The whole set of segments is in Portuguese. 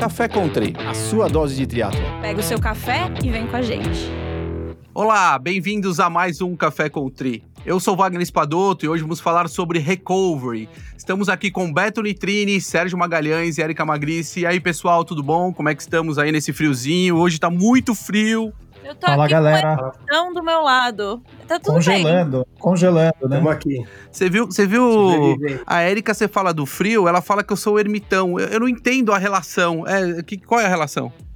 Café Country, a sua dose de triatlo. Pega o seu café e vem com a gente. Olá, bem-vindos a mais um Café Country. Eu sou Wagner Espadoto e hoje vamos falar sobre recovery. Estamos aqui com Beto Nitrini, Sérgio Magalhães e Erika Magrice. E aí, pessoal, tudo bom? Como é que estamos aí nesse friozinho? Hoje tá muito frio. Eu tô Fala, aqui galera. com o do meu lado. Tá tudo Congelando, congelando, né? Estamos aqui. Você viu, você viu a Erika, você fala do frio, ela fala que eu sou ermitão. Eu, eu não entendo a relação. É, que, qual é a relação? bem.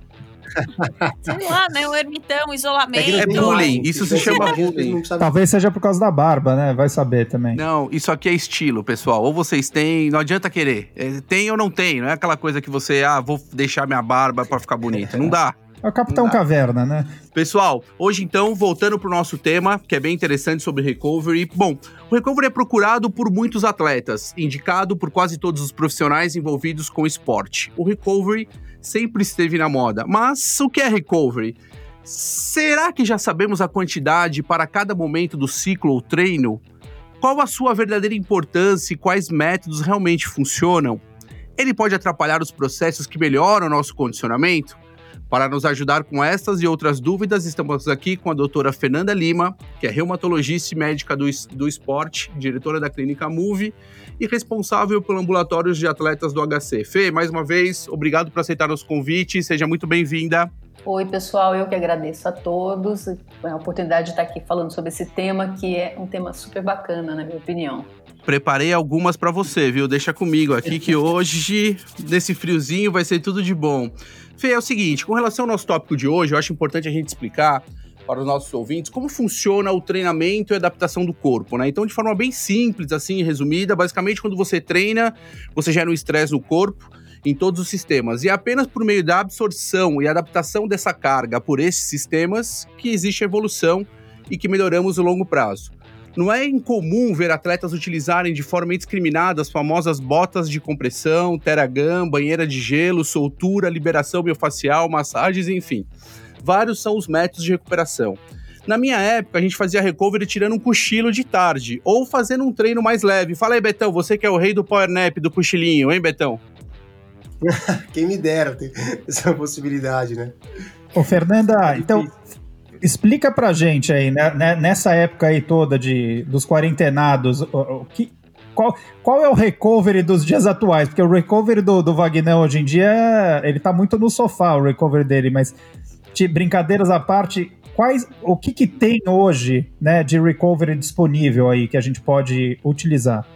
Sei lá, né? O ermitão, isolamento. É tem bullying, isso se chama bullying. Talvez seja por causa da barba, né? Vai saber também. Não, isso aqui é estilo, pessoal. Ou vocês têm, não adianta querer. É, tem ou não tem. Não é aquela coisa que você, ah, vou deixar minha barba pra ficar bonito. Não dá. É o Capitão. Caverna, né? Pessoal, hoje então, voltando pro nosso tema, que é bem interessante sobre recovery. Bom, o recovery é procurado por muitos atletas, indicado por quase todos os profissionais envolvidos com esporte. O recovery sempre esteve na moda. Mas o que é recovery? Será que já sabemos a quantidade para cada momento do ciclo ou treino? Qual a sua verdadeira importância e quais métodos realmente funcionam? Ele pode atrapalhar os processos que melhoram o nosso condicionamento? Para nos ajudar com estas e outras dúvidas, estamos aqui com a doutora Fernanda Lima, que é reumatologista e médica do, do esporte, diretora da clínica Move e responsável pelo ambulatório de atletas do HC. Fê, mais uma vez, obrigado por aceitar nosso convite, seja muito bem-vinda. Oi, pessoal, eu que agradeço a todos a oportunidade de estar aqui falando sobre esse tema, que é um tema super bacana, na minha opinião. Preparei algumas para você, viu? Deixa comigo aqui que hoje, nesse friozinho, vai ser tudo de bom. Fê, é o seguinte, com relação ao nosso tópico de hoje, eu acho importante a gente explicar para os nossos ouvintes como funciona o treinamento e adaptação do corpo, né? Então, de forma bem simples, assim, resumida, basicamente quando você treina, você gera um estresse no corpo em todos os sistemas. E é apenas por meio da absorção e adaptação dessa carga por esses sistemas que existe evolução e que melhoramos no longo prazo. Não é incomum ver atletas utilizarem de forma indiscriminada as famosas botas de compressão, Teragun, banheira de gelo, soltura, liberação biofacial, massagens, enfim. Vários são os métodos de recuperação. Na minha época, a gente fazia recovery tirando um cochilo de tarde, ou fazendo um treino mais leve. Fala aí, Betão, você que é o rei do power nap, do cochilinho, hein, Betão? Quem me dera ter essa possibilidade, né? Ô, Fernanda, É então. Explica pra gente aí, né, né, nessa época aí toda de, dos quarentenados, o, o que, qual, qual é o recovery dos dias atuais? Porque o recovery do, do hoje em dia, ele tá muito no sofá, o recovery dele, mas de brincadeiras à parte, quais, o que que tem hoje, né, de recovery disponível aí que a gente pode utilizar?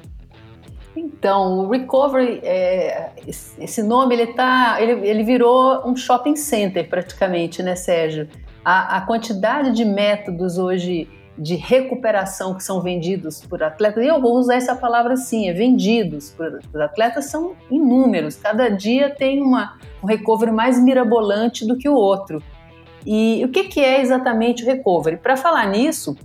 Então, o Recovery, é, esse nome, ele, tá, ele, ele virou um shopping center praticamente, né, Sérgio? A, a quantidade de métodos hoje de recuperação que são vendidos por atletas, e eu vou usar essa palavra assim, é vendidos por, por atletas, são inúmeros. Cada dia tem uma, um recovery mais mirabolante do que o outro. E o que, que é exatamente o recovery? Para falar nisso,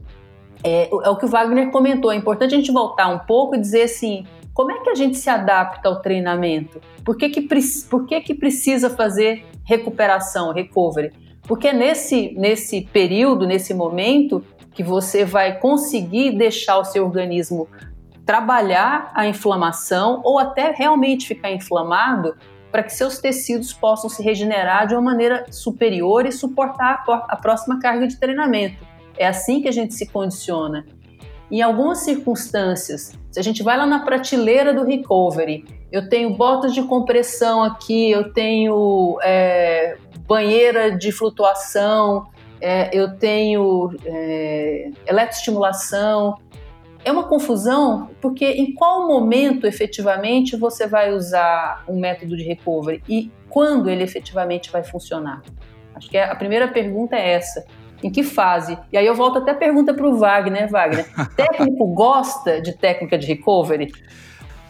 é, é o que o Wagner comentou, é importante a gente voltar um pouco e dizer assim, como é que a gente se adapta ao treinamento? Por que, que, por que, que precisa fazer recuperação, recovery? Porque é nesse, nesse período, nesse momento, que você vai conseguir deixar o seu organismo trabalhar a inflamação ou até realmente ficar inflamado para que seus tecidos possam se regenerar de uma maneira superior e suportar a próxima carga de treinamento. É assim que a gente se condiciona. Em algumas circunstâncias, se a gente vai lá na prateleira do recovery, eu tenho botas de compressão aqui, eu tenho é, banheira de flutuação, é, eu tenho é, eletroestimulação. É uma confusão, porque em qual momento efetivamente você vai usar um método de recovery e quando ele efetivamente vai funcionar? Acho que a primeira pergunta é essa. Em que fase? E aí eu volto até a pergunta para o Wagner, Wagner. Técnico gosta de técnica de recovery?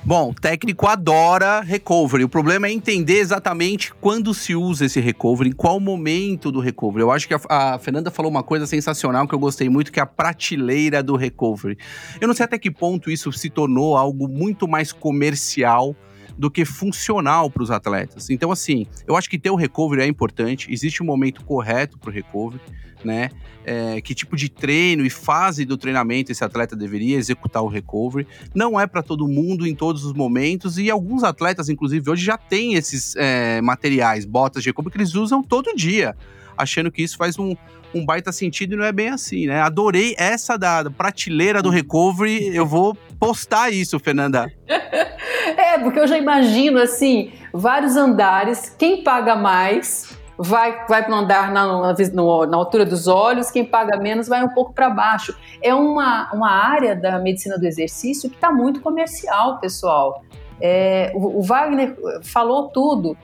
Bom, o técnico adora recovery. O problema é entender exatamente quando se usa esse recovery, em qual momento do recovery. Eu acho que a, a Fernanda falou uma coisa sensacional que eu gostei muito, que é a prateleira do recovery. Eu não sei até que ponto isso se tornou algo muito mais comercial do que funcional para os atletas. Então, assim, eu acho que ter o recovery é importante, existe um momento correto para o recovery, né? É, que tipo de treino e fase do treinamento esse atleta deveria executar o recovery. Não é para todo mundo em todos os momentos, e alguns atletas, inclusive, hoje já têm esses é, materiais, botas de recovery, que eles usam todo dia, achando que isso faz um, um baita sentido e não é bem assim, né? Adorei essa da prateleira do recovery. Eu vou postar isso, Fernanda. é, porque eu já imagino assim, vários andares, quem paga mais vai, vai para andar na, na, na, altura dos olhos, quem paga menos vai um pouco para baixo. É uma, uma área da medicina do exercício que está muito comercial, pessoal. É, o, o Wagner falou tudo.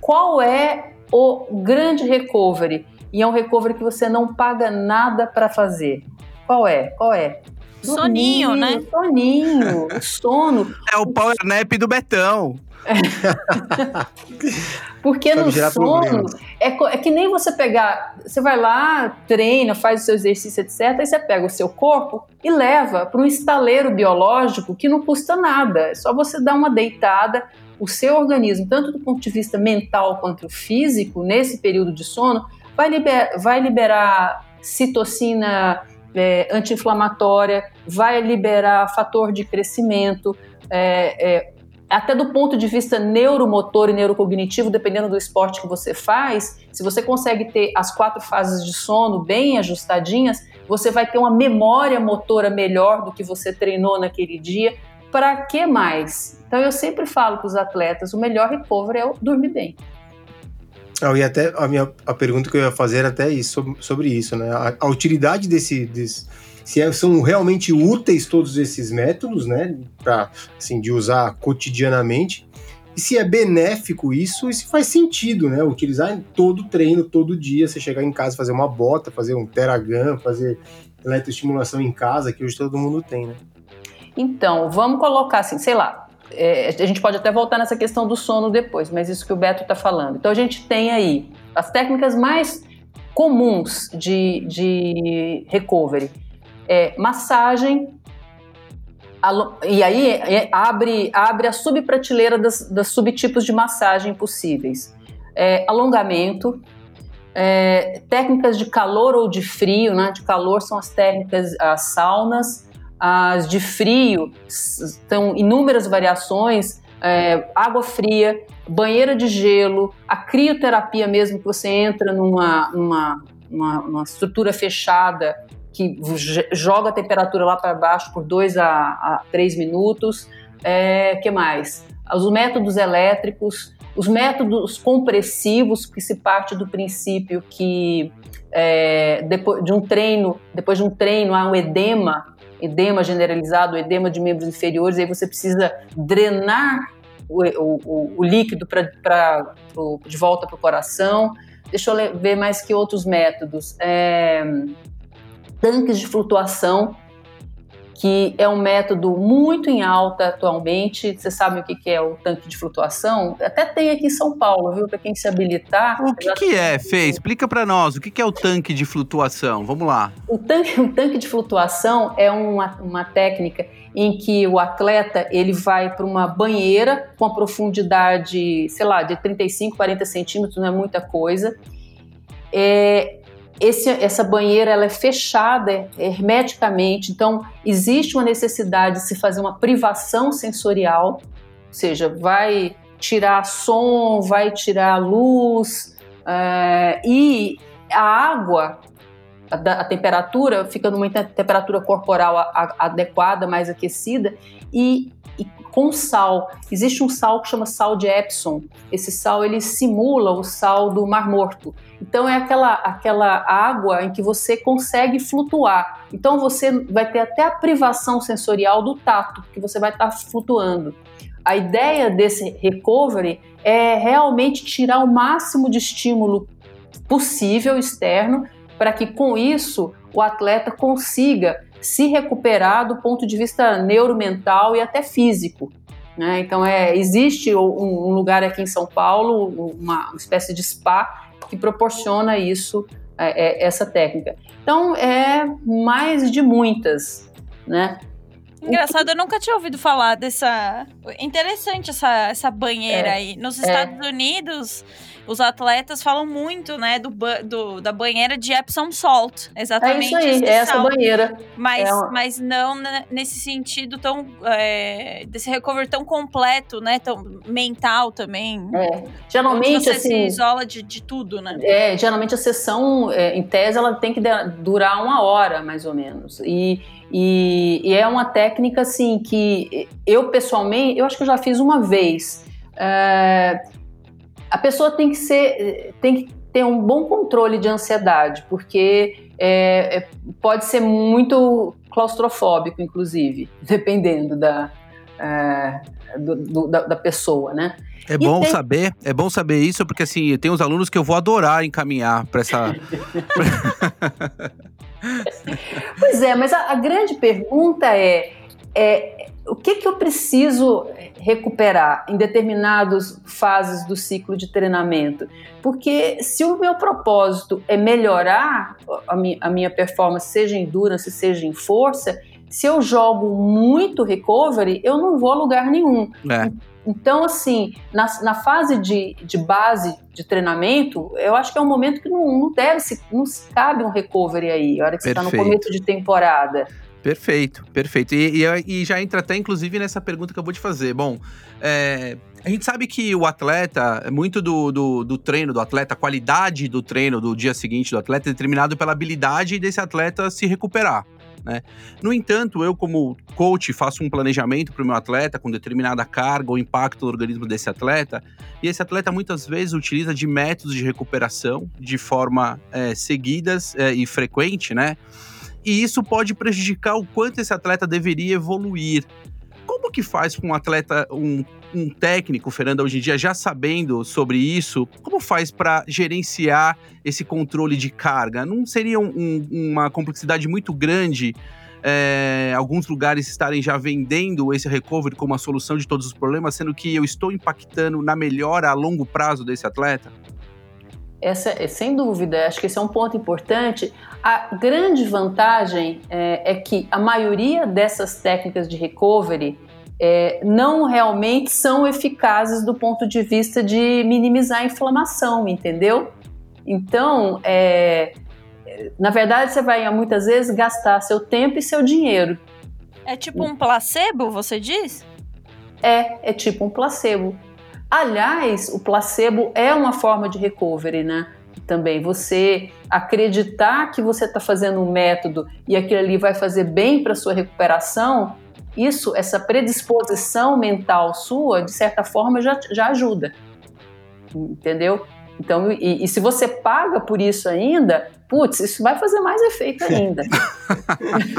Qual é o grande recovery? e é um recovery que você não paga nada para fazer. Qual é? Qual é? Soninho, né? Soninho, sono. É o power nap do Betão. Porque no sono é, é, que nem você pegar, você vai lá, treina, faz o seu exercício, etc. Aí você pega o seu corpo e leva para um estaleiro biológico que não custa nada. É só você dar uma deitada. O seu organismo, tanto do ponto de vista mental quanto físico, nesse período de sono, vai, liber, vai liberar citocina é, anti-inflamatória, vai liberar fator de crescimento, é, é, até do ponto de vista neuromotor e neurocognitivo, dependendo do esporte que você faz, se você consegue ter as quatro fases de sono bem ajustadinhas, você vai ter uma memória motora melhor do que você treinou naquele dia. Para que mais? Então eu sempre falo para os atletas, o melhor recovery é dormir bem. Não, e até a minha a pergunta que eu ia fazer era até isso, sobre, isso, né? A, a utilidade desse, desse se é, são realmente úteis todos esses métodos, né, para assim de usar cotidianamente, e se é benéfico isso, e se faz sentido, né, utilizar em todo treino, todo dia, você chegar em casa, fazer uma bota, fazer um teragram, fazer eletroestimulação em casa, que hoje todo mundo tem, né? Então, vamos colocar assim, sei lá, é, a gente pode até voltar nessa questão do sono depois, mas isso que o Beto está falando. Então a gente tem aí as técnicas mais comuns de, de recovery. É, massagem, e aí é, abre, abre a subprateleira das, das subtipos de massagem possíveis. É, alongamento, é, técnicas de calor ou de frio, né? De calor são as técnicas, as saunas, as de frio são inúmeras variações, é, água fria, banheira de gelo, a crioterapia mesmo, que você entra numa, numa, uma, uma estrutura fechada que joga a temperatura lá para baixo por 2 a, a 3 minutos. É, que mais? Os métodos elétricos, os métodos compressivos, que se parte do princípio que é, depois de um treino, depois de um treino há um edema edema generalizado, edema de membros inferiores, aí você precisa drenar o, o, o líquido pra, pra, pro, de volta para o coração. Deixa eu ver mais que outros métodos. É, tanques de flutuação, que é um método muito em alta atualmente. Vocês sabem o que é o tanque de flutuação? Até tem aqui em São Paulo, viu? Para quem se habilitar. O que, que é, Fê? Explica para nós. O que é o tanque de flutuação? Vamos lá. O tanque, o tanque de flutuação é uma, uma técnica em que o atleta ele vai para uma banheira com a profundidade, sei lá, de 35, 40 centímetros, não é muita coisa. É, esse, essa banheira ela é fechada hermeticamente, então existe uma necessidade de se fazer uma privação sensorial, ou seja, vai tirar som, vai tirar luz, uh, e a água, a, a, temperatura fica numa temperatura corporal a, a, adequada, mais aquecida, e e com sal. Existe um sal que chama sal de Epsom. Esse sal ele simula o sal do Mar Morto. Então é aquela aquela água em que você consegue flutuar. Então você vai ter até a privação sensorial do tato, que você vai estar flutuando. A ideia desse recovery é realmente tirar o máximo de estímulo possível externo para que com isso o atleta consiga se recuperar do ponto de vista neuromental e até físico. Né? Então, é, existe um, um, lugar aqui em São Paulo, uma espécie de spa, que proporciona isso, é, é, essa técnica. Então, é mais de muitas, né? Engraçado, eu nunca tinha ouvido falar dessa. Interessante essa, essa banheira É, aí. Nos é. Estados Unidos, os atletas falam muito, né, do, ba- do- da banheira de Epsom Salt. É Exatamente. isso aí, é essa sal. banheira. Mas, É uma- mas não ne- nesse sentido tão. é, desse recovery tão completo, né? Tão mental também. É. Geralmente, você se assim, isola de, de tudo, né? É, geralmente a sessão, é, em tese, ela tem que durar uma hora, mais ou menos. E, e, e é uma técnica, assim, que eu, pessoalmente, eu acho que eu já fiz uma vez. É, a pessoa tem que ser, tem que ter um bom controle de ansiedade, porque é, é, pode ser muito claustrofóbico, inclusive, dependendo da, é, do- do- da, da pessoa, né? É E bom tem- saber, é bom saber isso, porque assim, tem uns alunos que eu vou adorar encaminhar para essa. Pois é, mas a, a grande pergunta é, é, o que, que eu preciso recuperar em determinadas fases do ciclo de treinamento? Porque se o meu propósito é melhorar a minha, a minha performance, seja em endurance, seja em força, se eu jogo muito recovery, eu não vou a lugar nenhum. É, Então, assim, na, na fase de, de base de treinamento, eu acho que é um momento que não, não deve se, não se cabe um recovery aí, a hora que você está no Perfeito. começo de temporada. Perfeito, perfeito. E, e- e já entra até, inclusive, nessa pergunta que eu vou te fazer. Bom, é, a gente sabe que o atleta, muito do, do, do treino do atleta, a qualidade do treino do dia seguinte do atleta é determinado pela habilidade desse atleta se recuperar. Né? No entanto, eu, como coach, faço um planejamento para o meu atleta com determinada carga ou impacto no organismo desse atleta, e esse atleta muitas vezes utiliza de métodos de recuperação de forma é, seguidas é, e frequente, né? E isso pode prejudicar o quanto esse atleta deveria evoluir. Como que faz com um atleta, um, um técnico, Fernanda, hoje em dia, já sabendo sobre isso, como faz para gerenciar esse controle de carga? Não seria um- um- uma complexidade muito grande é, alguns lugares estarem já vendendo esse recovery como a solução de todos os problemas, sendo que eu estou impactando na melhora a longo prazo desse atleta? Essa, é, sem dúvida, acho que esse é um ponto importante. A grande vantagem é, é que a maioria dessas técnicas de recovery é, não realmente são eficazes do ponto de vista de minimizar a inflamação, entendeu? Então, é, na verdade, você vai muitas vezes gastar seu tempo e seu dinheiro. É tipo um placebo, você diz? É, é tipo um placebo. Aliás, o placebo é uma forma de recovery, né? Também você acreditar que você está fazendo um método e aquilo ali vai fazer bem para sua recuperação, isso, essa predisposição mental sua, de certa forma, já, já ajuda. Entendeu? Então, e, e se você paga por isso ainda, putz, isso vai fazer mais efeito ainda.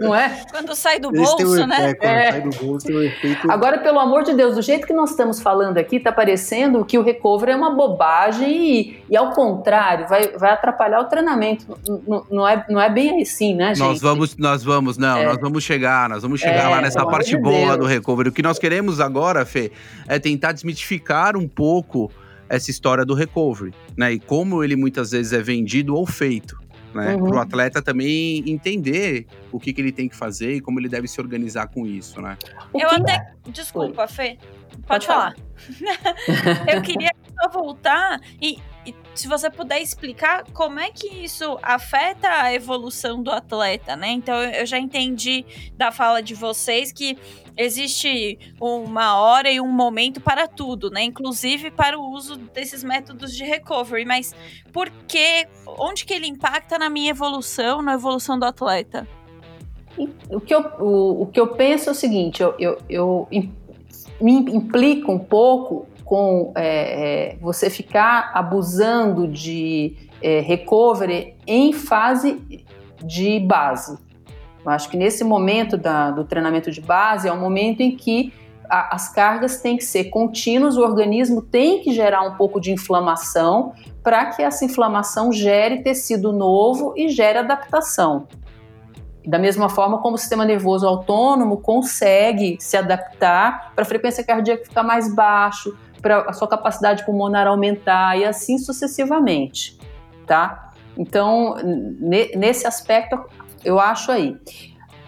Não é? Quando sai do bolso, né? é, quando É. sai do bolso tem o efeito. Agora, pelo amor de Deus, do jeito que nós estamos falando aqui, tá parecendo que o recovery é uma bobagem e, e ao contrário, vai, vai atrapalhar o treinamento. N- n- Não é, não é bem assim, né, gente? Nós vamos, nós vamos, não, É. nós vamos chegar, nós vamos chegar É, lá nessa parte de boa do recovery. O que nós queremos agora, Fê, é tentar desmitificar um pouco essa história do recovery, né? E como ele muitas vezes é vendido ou feito, né? Uhum. Para o atleta também entender o que, que ele tem que fazer e como ele deve se organizar com isso, né? Eu até. Desculpa, Fê. Pode, Pode falar. falar. Eu queria só voltar e, e se você puder explicar como é que isso afeta a evolução do atleta, né? Então eu já entendi da fala de vocês que existe uma hora e um momento para tudo, né? Inclusive para o uso desses métodos de recovery. Mas por que? Onde que ele impacta na minha evolução, na evolução do atleta? O que eu, o, o que eu penso é o seguinte, eu, eu, eu me implico um pouco com é, é, você ficar abusando de é, recovery em fase de base. Eu acho que nesse momento da- do treinamento de base é um momento em que a- as cargas têm que ser contínuas, o organismo tem que gerar um pouco de inflamação para que essa inflamação gere tecido novo e gere adaptação. Da mesma forma como o sistema nervoso autônomo consegue se adaptar para a frequência cardíaca ficar mais baixo, para a sua capacidade pulmonar aumentar e assim sucessivamente, tá? Então, ne- nesse aspecto, eu acho aí.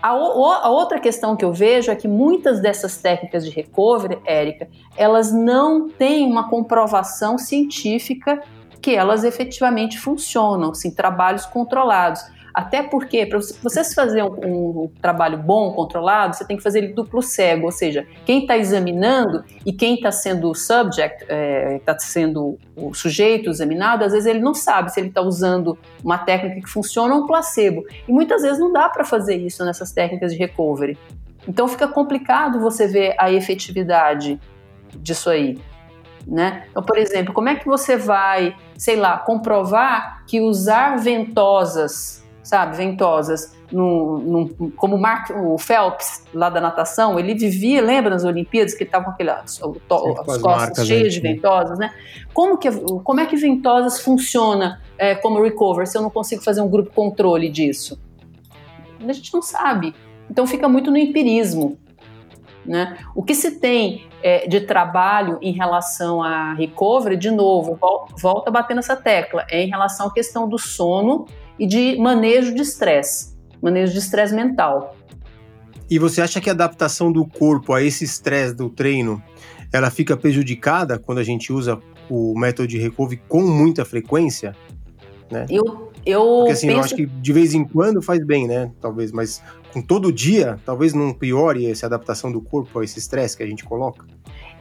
A, a, outra questão que eu vejo é que muitas dessas técnicas de recovery, Érica, elas não têm uma comprovação científica que elas efetivamente funcionam, assim, trabalhos controlados. Até porque, para você fazer um, um, trabalho bom, controlado, você tem que fazer ele duplo cego, ou seja, quem está examinando e quem está sendo subject, está é, tá sendo o sujeito examinado, às vezes ele não sabe se ele está usando uma técnica que funciona ou um placebo. E muitas vezes não dá para fazer isso nessas técnicas de recovery. Então fica complicado você ver a efetividade disso aí. Né? Então, por exemplo, como é que você vai, sei lá, comprovar que usar ventosas sabe, ventosas, no, como Mark, o Phelps, lá da natação, ele vivia, lembra nas Olimpíadas, que ele estava com aquele, as, Sim, as costas cheias de ventosas, né? Como, que, como é que ventosas funciona é, como recover se eu não consigo fazer um grupo controle disso? A gente não sabe. Então fica muito no empirismo. Né? O que se tem é, de trabalho em relação a recovery, de novo, volta a bater nessa tecla, é em relação à questão do sono e de manejo de estresse, manejo de estresse mental. E você acha que a adaptação do corpo a esse estresse do treino, ela fica prejudicada quando a gente usa o método de recovery com muita frequência? Né? Eu, eu Porque assim, penso... eu acho que de vez em quando faz bem, né? Talvez, mas com todo dia, talvez não piore essa adaptação do corpo a esse estresse que a gente coloca?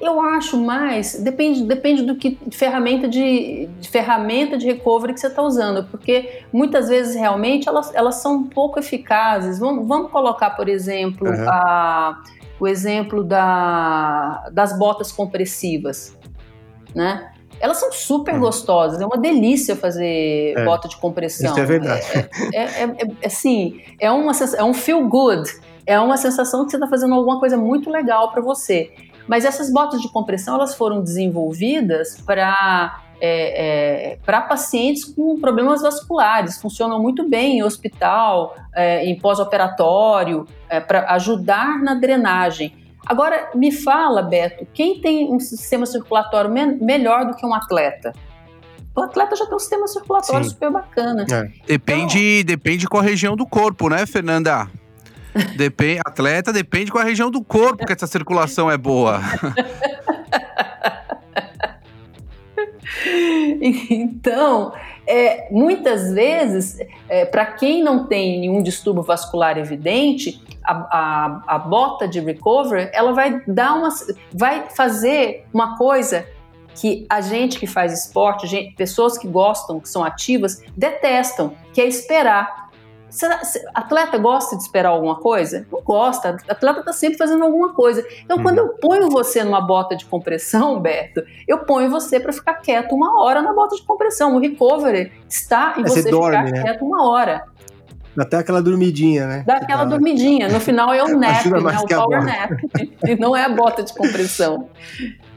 Eu acho mais, depende, depende do que de ferramenta de, de ferramenta de recovery que você está usando, porque muitas vezes realmente elas, elas são um pouco eficazes. Vamos, vamos colocar, por exemplo, uhum. a, o exemplo da, das botas compressivas, né? Elas são super uhum. gostosas, é uma delícia fazer é. bota de compressão. Isso é verdade. É, é, é, é assim, é, uma, é um feel good, é uma sensação que você está fazendo alguma coisa muito legal para você. Mas essas botas de compressão elas foram desenvolvidas para é, é, para pacientes com problemas vasculares, funcionam muito bem em hospital, é, em pós-operatório, é, para ajudar na drenagem. Agora, me fala, Beto, quem tem um sistema circulatório me melhor do que um atleta? O atleta já tem um sistema circulatório Sim. super bacana. É. Depende, então, depende qual região do corpo, né, Fernanda? Depende, atleta depende qual região do corpo que essa circulação é boa. então, é, muitas vezes, é, para quem não tem nenhum distúrbio vascular evidente, a, a, a, bota de recovery, ela vai dar uma, vai fazer uma coisa que a gente que faz esporte, gente, pessoas que gostam, que são ativas, detestam, que é esperar. Será, atleta gosta de esperar alguma coisa? Não gosta. Atleta está sempre fazendo alguma coisa. Então, uhum. quando eu ponho você numa bota de compressão, Beto, eu ponho você para ficar quieto uma hora na bota de compressão. O recovery está em você, você dorme, ficar né? quieto uma hora. Dá até aquela dormidinha, né? Dá aquela dormidinha. No final é o nap, né? O power nap. E não é a bota de compressão.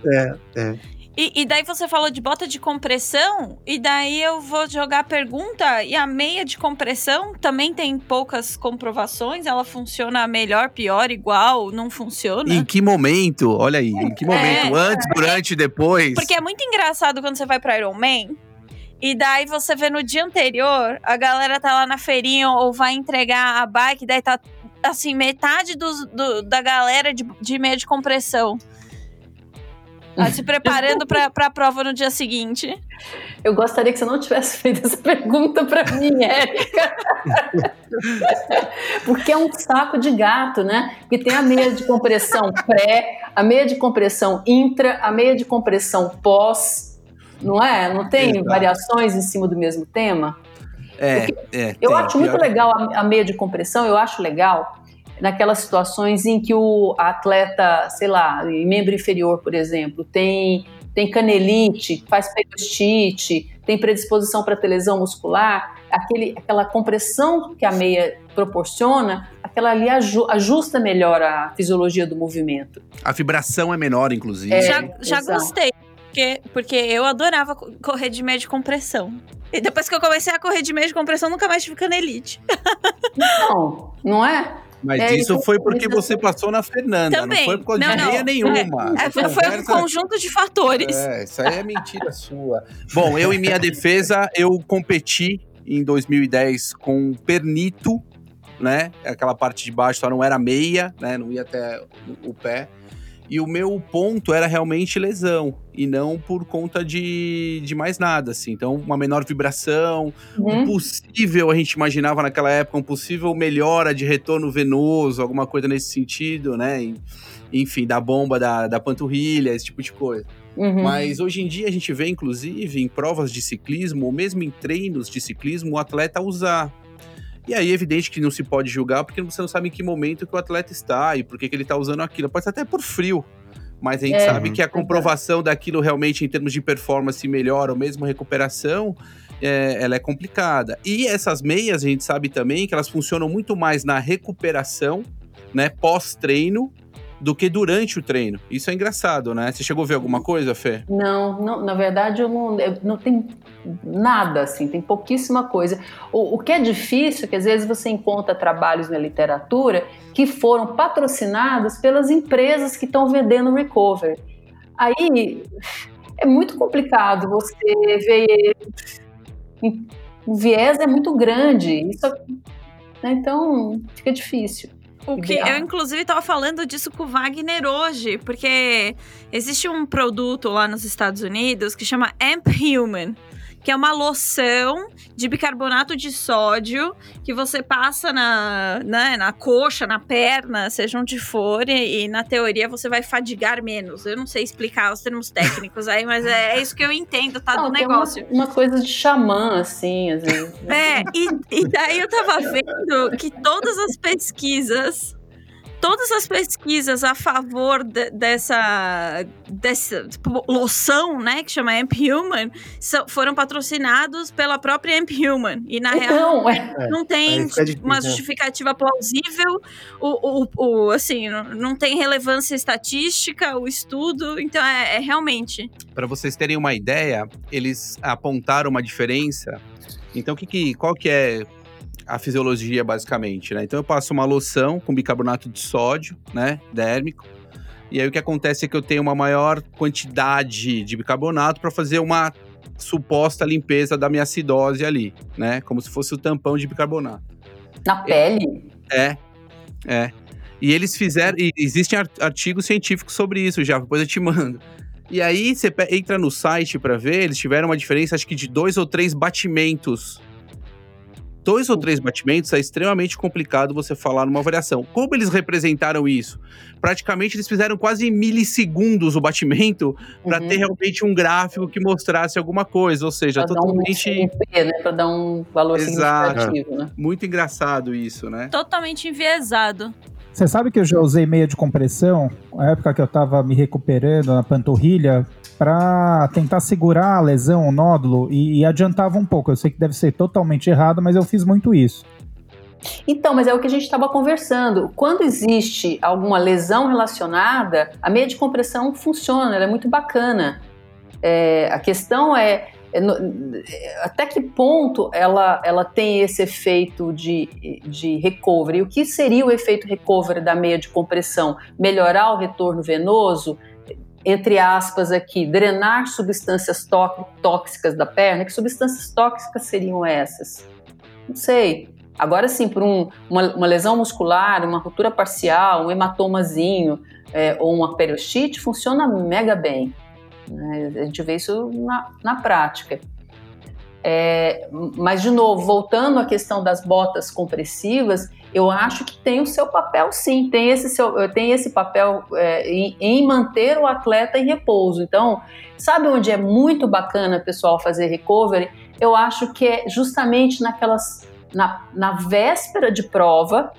É, é. E, e, daí você falou de bota de compressão, e daí eu vou jogar a pergunta: e a meia de compressão também tem poucas comprovações? Ela funciona melhor, pior, igual? Não funciona? Em que momento? Olha aí, em que momento? É, Antes, durante, depois? Porque é muito engraçado quando você vai pra Iron Man. E daí você vê no dia anterior, a galera tá lá na feirinha ou vai entregar a bike, daí tá assim, metade do, do da galera de, de meia de compressão. Tá se preparando para a prova no dia seguinte. Eu gostaria que você não tivesse feito essa pergunta para mim, Érica. Porque é um saco de gato, né? Porque tem a meia de compressão pré, a meia de compressão intra, a meia de compressão pós, não é? Não tem Exato. variações em cima do mesmo tema? É, é eu tem, acho muito legal a, a meia de compressão, eu acho legal naquelas situações em que o atleta, sei lá, membro inferior, por exemplo, tem, tem canelite, faz periostite, tem predisposição para lesão muscular, aquele, aquela compressão que a meia proporciona, aquela ali ajusta melhor a fisiologia do movimento. A vibração é menor, inclusive. É, já já gostei, porque, porque eu adorava correr de meia de compressão. E depois que eu comecei a correr de meia de compressão, nunca mais tive canelite. Não, não é? Mas é, isso foi porque você passou na Fernanda, Também. não foi por causa não, de meia nenhuma. É, foi conversa... um conjunto de fatores. É, isso aí é mentira sua. Bom, eu em minha defesa, eu competi em 2010 com Pernito né? Aquela parte de baixo só não era meia, né? Não ia até o pé. E o meu ponto era realmente lesão, e não por conta de, de mais nada, assim. Então, uma menor vibração, Uhum. um possível, a gente imaginava naquela época, um possível melhora de retorno venoso, alguma coisa nesse sentido, né? E, Enfim, da bomba da, da panturrilha, esse tipo de coisa. Uhum. Mas hoje em dia a gente vê, inclusive, em provas de ciclismo, ou mesmo em treinos de ciclismo, o atleta usar. E aí é evidente que não se pode julgar, porque você não sabe em que momento que o atleta está e por que, que ele está usando aquilo. Pode ser até por frio. Mas a gente É, sabe que a comprovação daquilo realmente em termos de performance melhor ou mesmo recuperação, é, ela é complicada. E essas meias, a gente sabe também que elas funcionam muito mais na recuperação, né, pós-treino, do que durante o treino. Isso é engraçado, né? Você chegou a ver alguma coisa, Fê? Não, não, na verdade eu não, eu não tem nada assim, tem pouquíssima coisa. O, o que é difícil é que às vezes você encontra trabalhos na literatura que foram patrocinados pelas empresas que estão vendendo recovery. Aí é muito complicado você ver. O viés é muito grande. Isso, né, então fica difícil. O que eu, inclusive, tava falando disso com o Wagner hoje, porque existe um produto lá nos Estados Unidos que chama Amp Human, que é uma loção de bicarbonato de sódio que você passa na, né, na coxa, na perna, seja onde for, e, e, na teoria você vai fadigar menos. Eu não sei explicar os termos técnicos aí, mas é, é isso que eu entendo, tá? Não, do negócio. Uma, uma coisa de xamã, assim, às vezes. É, e, e daí eu tava vendo que todas as pesquisas, todas as pesquisas a favor de- dessa, dessa tipo, loção, né, que chama Amp Human, são- foram patrocinados pela própria Amp Human. E na real Então, é, É, não tem difícil, uma né? justificativa plausível, o, o, o- assim, não, não tem relevância estatística, o estudo, então é, é realmente. Para vocês terem uma ideia, eles apontaram uma diferença. Então, o que que, qual que é a fisiologia, basicamente, né? Então, eu passo uma loção com bicarbonato de sódio, né, dérmico. E aí, o que acontece é que eu tenho uma maior quantidade de bicarbonato para fazer uma suposta limpeza da minha acidose ali, né? Como se fosse o tampão de bicarbonato. na pele. É, é. E eles fizeram. E existem ar- artigos científicos sobre isso já, depois eu te mando. E aí você entra no site pra ver, eles tiveram uma diferença, acho que de dois ou três batimentos. Dois ou três batimentos é extremamente complicado você falar numa variação. Como eles representaram isso? Praticamente eles fizeram quase milissegundos o batimento pra Uhum. ter realmente um gráfico que mostrasse alguma coisa, ou seja, Pra totalmente um né? Pra dar um valor Exato. significativo, né? muito engraçado isso, né? Totalmente enviesado. Você sabe que eu já usei meia de compressão, na época que eu tava me recuperando na panturrilha, pra tentar segurar a lesão, o nódulo, e, e adiantava um pouco. Eu sei que deve ser totalmente errado, mas eu fiz muito isso. Então, mas é o que a gente estava conversando. Quando existe alguma lesão relacionada, a meia de compressão funciona, ela é muito bacana. É, a questão é, é, até que ponto ela, ela tem esse efeito de, de recovery. O que seria o efeito recovery da meia de compressão? Melhorar o retorno venoso? Entre aspas aqui, drenar substâncias tó- tóxicas da perna. Que substâncias tóxicas seriam essas? Não sei. Agora sim, por um- uma, uma lesão muscular, uma ruptura parcial, um hematomazinho é, ou uma periostite, funciona mega bem. né? A gente vê isso na, na prática. É, mas, de novo, voltando à questão das botas compressivas, eu acho que tem o seu papel sim, tem esse, seu, tem esse papel é, em, em manter o atleta em repouso. Então, sabe onde é muito bacana, pessoal, fazer recovery? Eu acho que é justamente naquelas na, na véspera de prova,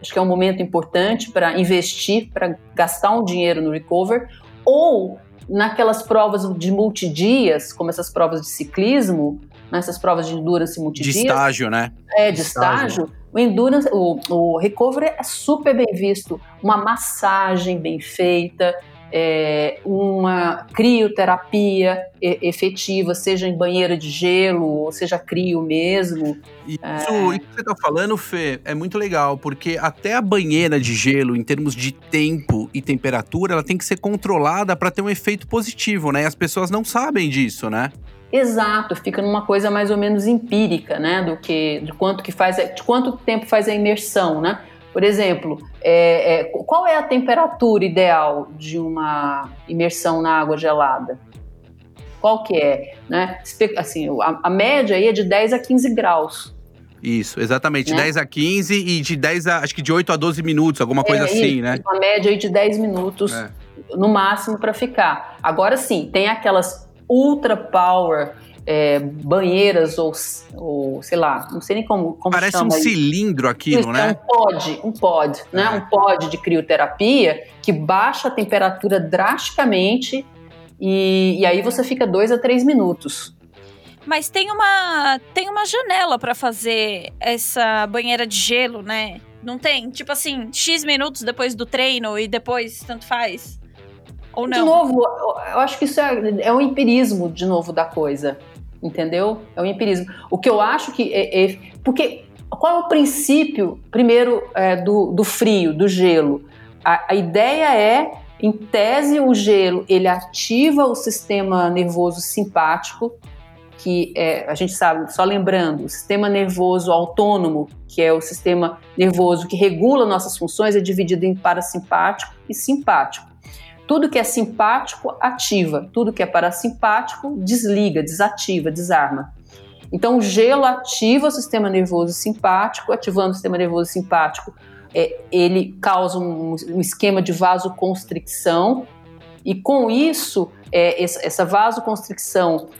acho que é um momento importante para investir, para gastar um dinheiro no recover, ou naquelas provas de multidias, como essas provas de ciclismo, nessas provas de endurance De multidias, estágio, né? é, de Estágio. estágio, o endurance, o, o recovery é super bem visto, uma massagem bem feita, é, uma crioterapia efetiva, seja em banheira de gelo, ou seja crio mesmo. Isso, isso que você tá falando, Fê, é muito legal, porque até a banheira de gelo, em termos de tempo e temperatura, ela tem que ser controlada para ter um efeito positivo, né? E as pessoas não sabem disso, né? Exato, fica numa coisa mais ou menos empírica, né? Do que de quanto que faz, de quanto tempo faz a imersão, né? Por exemplo, é, é, qual é a temperatura ideal de uma imersão na água gelada? Qual que é? Né? Assim, a, a média aí é de 10 a 15 graus. Isso, exatamente. Né? 10 a 15 e de 10 a, acho que de 8 a 12 minutos, alguma coisa é, assim, isso, né? Uma média aí de 10 minutos é. no máximo para ficar. Agora sim, tem aquelas ultra power é, banheiras ou, ou, sei lá, não sei nem como, como Parece chama um cilindro aquilo, Isso, né? É um pod, um pod, é. né? Um pod de crioterapia que baixa a temperatura drasticamente e, e aí você fica dois a três minutos. Mas tem uma tem uma janela para fazer essa banheira de gelo, né? Não tem? Tipo assim, X minutos depois do treino e depois tanto faz? Ou não? De novo, eu acho que isso é, é um empirismo, de novo, da coisa. Entendeu? É um empirismo. O que eu acho que. É, é porque qual é o princípio, primeiro, é, do, do frio, do gelo? A, a ideia é em tese, o gelo ele ativa o sistema nervoso simpático, que é, a gente sabe, só lembrando, o sistema nervoso autônomo, que é o sistema nervoso que regula nossas funções, é dividido em parasimpático e simpático. Tudo que é simpático ativa, tudo que é parasimpático desliga, desativa, desarma. Então, o gelo ativa o sistema nervoso simpático, ativando o sistema nervoso simpático, é, ele causa um, um, esquema de vasoconstricção, e com isso, é, essa vasoconstricção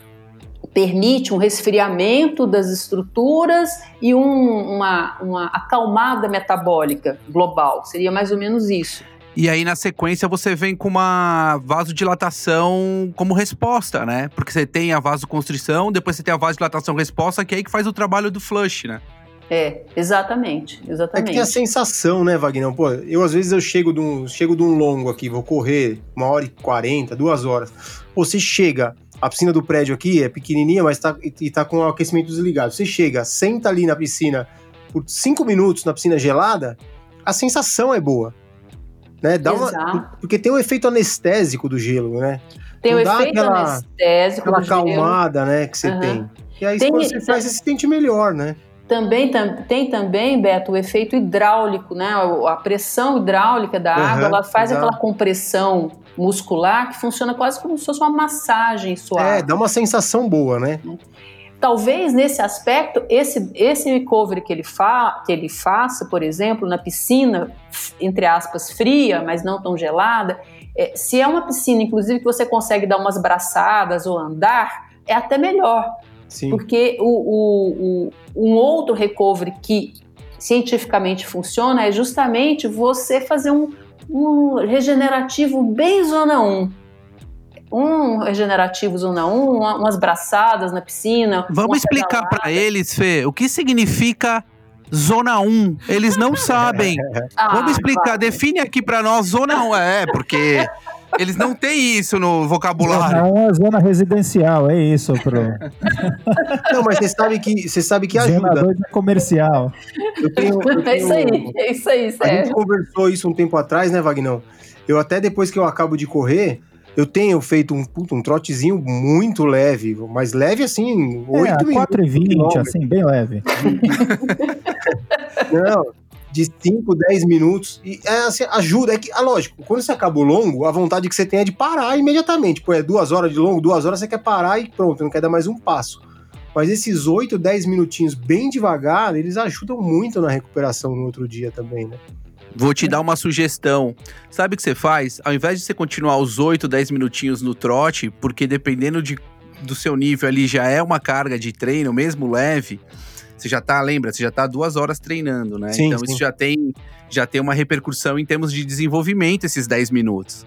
permite um resfriamento das estruturas e um, uma, uma acalmada metabólica global. Seria mais ou menos isso. E aí, na sequência, você vem com uma vasodilatação como resposta, né? Porque você tem a vasoconstrição, depois você tem a vasodilatação resposta, que é aí que faz o trabalho do flush, né? É, exatamente, exatamente. É que tem a sensação, né, Wagner? Pô, eu às vezes eu chego de um, chego de um longo aqui, vou correr uma hora e quarenta, duas horas. Pô, você chega, a piscina do prédio aqui é pequenininha, mas tá, e tá com o aquecimento desligado. Você chega, senta ali na piscina por cinco minutos na piscina gelada, a sensação é boa. Né? Dá uma, porque tem o efeito anestésico do gelo, né? Tem o efeito aquela, anestésico aquela acalmada, né, que você uhum. tem. E aí tem, quando você faz, você se sente melhor, né? Também tem também, Beto, o efeito hidráulico, né? A pressão hidráulica da uhum, água, ela faz exato. aquela compressão muscular que funciona quase como se fosse uma massagem suave. É, dá uma sensação boa, né? Talvez nesse aspecto, esse, esse recovery que ele, fa, que ele faça, por exemplo, na piscina, entre aspas, fria, mas não tão gelada, é, se é uma piscina, inclusive, que você consegue dar umas braçadas ou andar, é até melhor Sim. Porque o, o, o, um outro recovery que cientificamente funciona é justamente você fazer um, um regenerativo bem zona 1 um regenerativo zona 1, umas braçadas na piscina. Vamos explicar para eles, Fê, o que significa zona 1. Eles não sabem. ah, Vamos explicar, claro. define aqui para nós zona 1. É, porque eles não têm isso no vocabulário. Não, é uma zona residencial, é isso, pro. não, mas você sabe que você sabe que ajuda. Zona 2 é comercial. Eu tenho, eu tenho, é isso aí, é isso aí, sério. A gente conversou isso um tempo atrás, né, Vagnão? Eu até depois que eu acabo de correr, eu tenho feito um, um trotezinho muito leve, mas leve assim, 8 é, minutos. 4 e 20, assim, bem leve. Não, de 5, 10 minutos. E é, assim, ajuda. É que, ah, lógico, quando você acaba o longo, a vontade que você tem é de parar imediatamente. Pô, é duas horas de longo, duas horas você quer parar e pronto, não quer dar mais um passo. Mas esses 8, 10 minutinhos bem devagar, eles ajudam muito na recuperação no outro dia também, né? Vou te dar uma sugestão. Sabe o que você faz? Ao invés de você continuar os 8, 10 minutinhos no trote, porque dependendo de, do seu nível ali já é uma carga de treino, mesmo leve, você já tá, lembra, você já tá duas horas treinando, né? Sim, então sim. isso já tem, já tem uma repercussão em termos de desenvolvimento esses 10 minutos.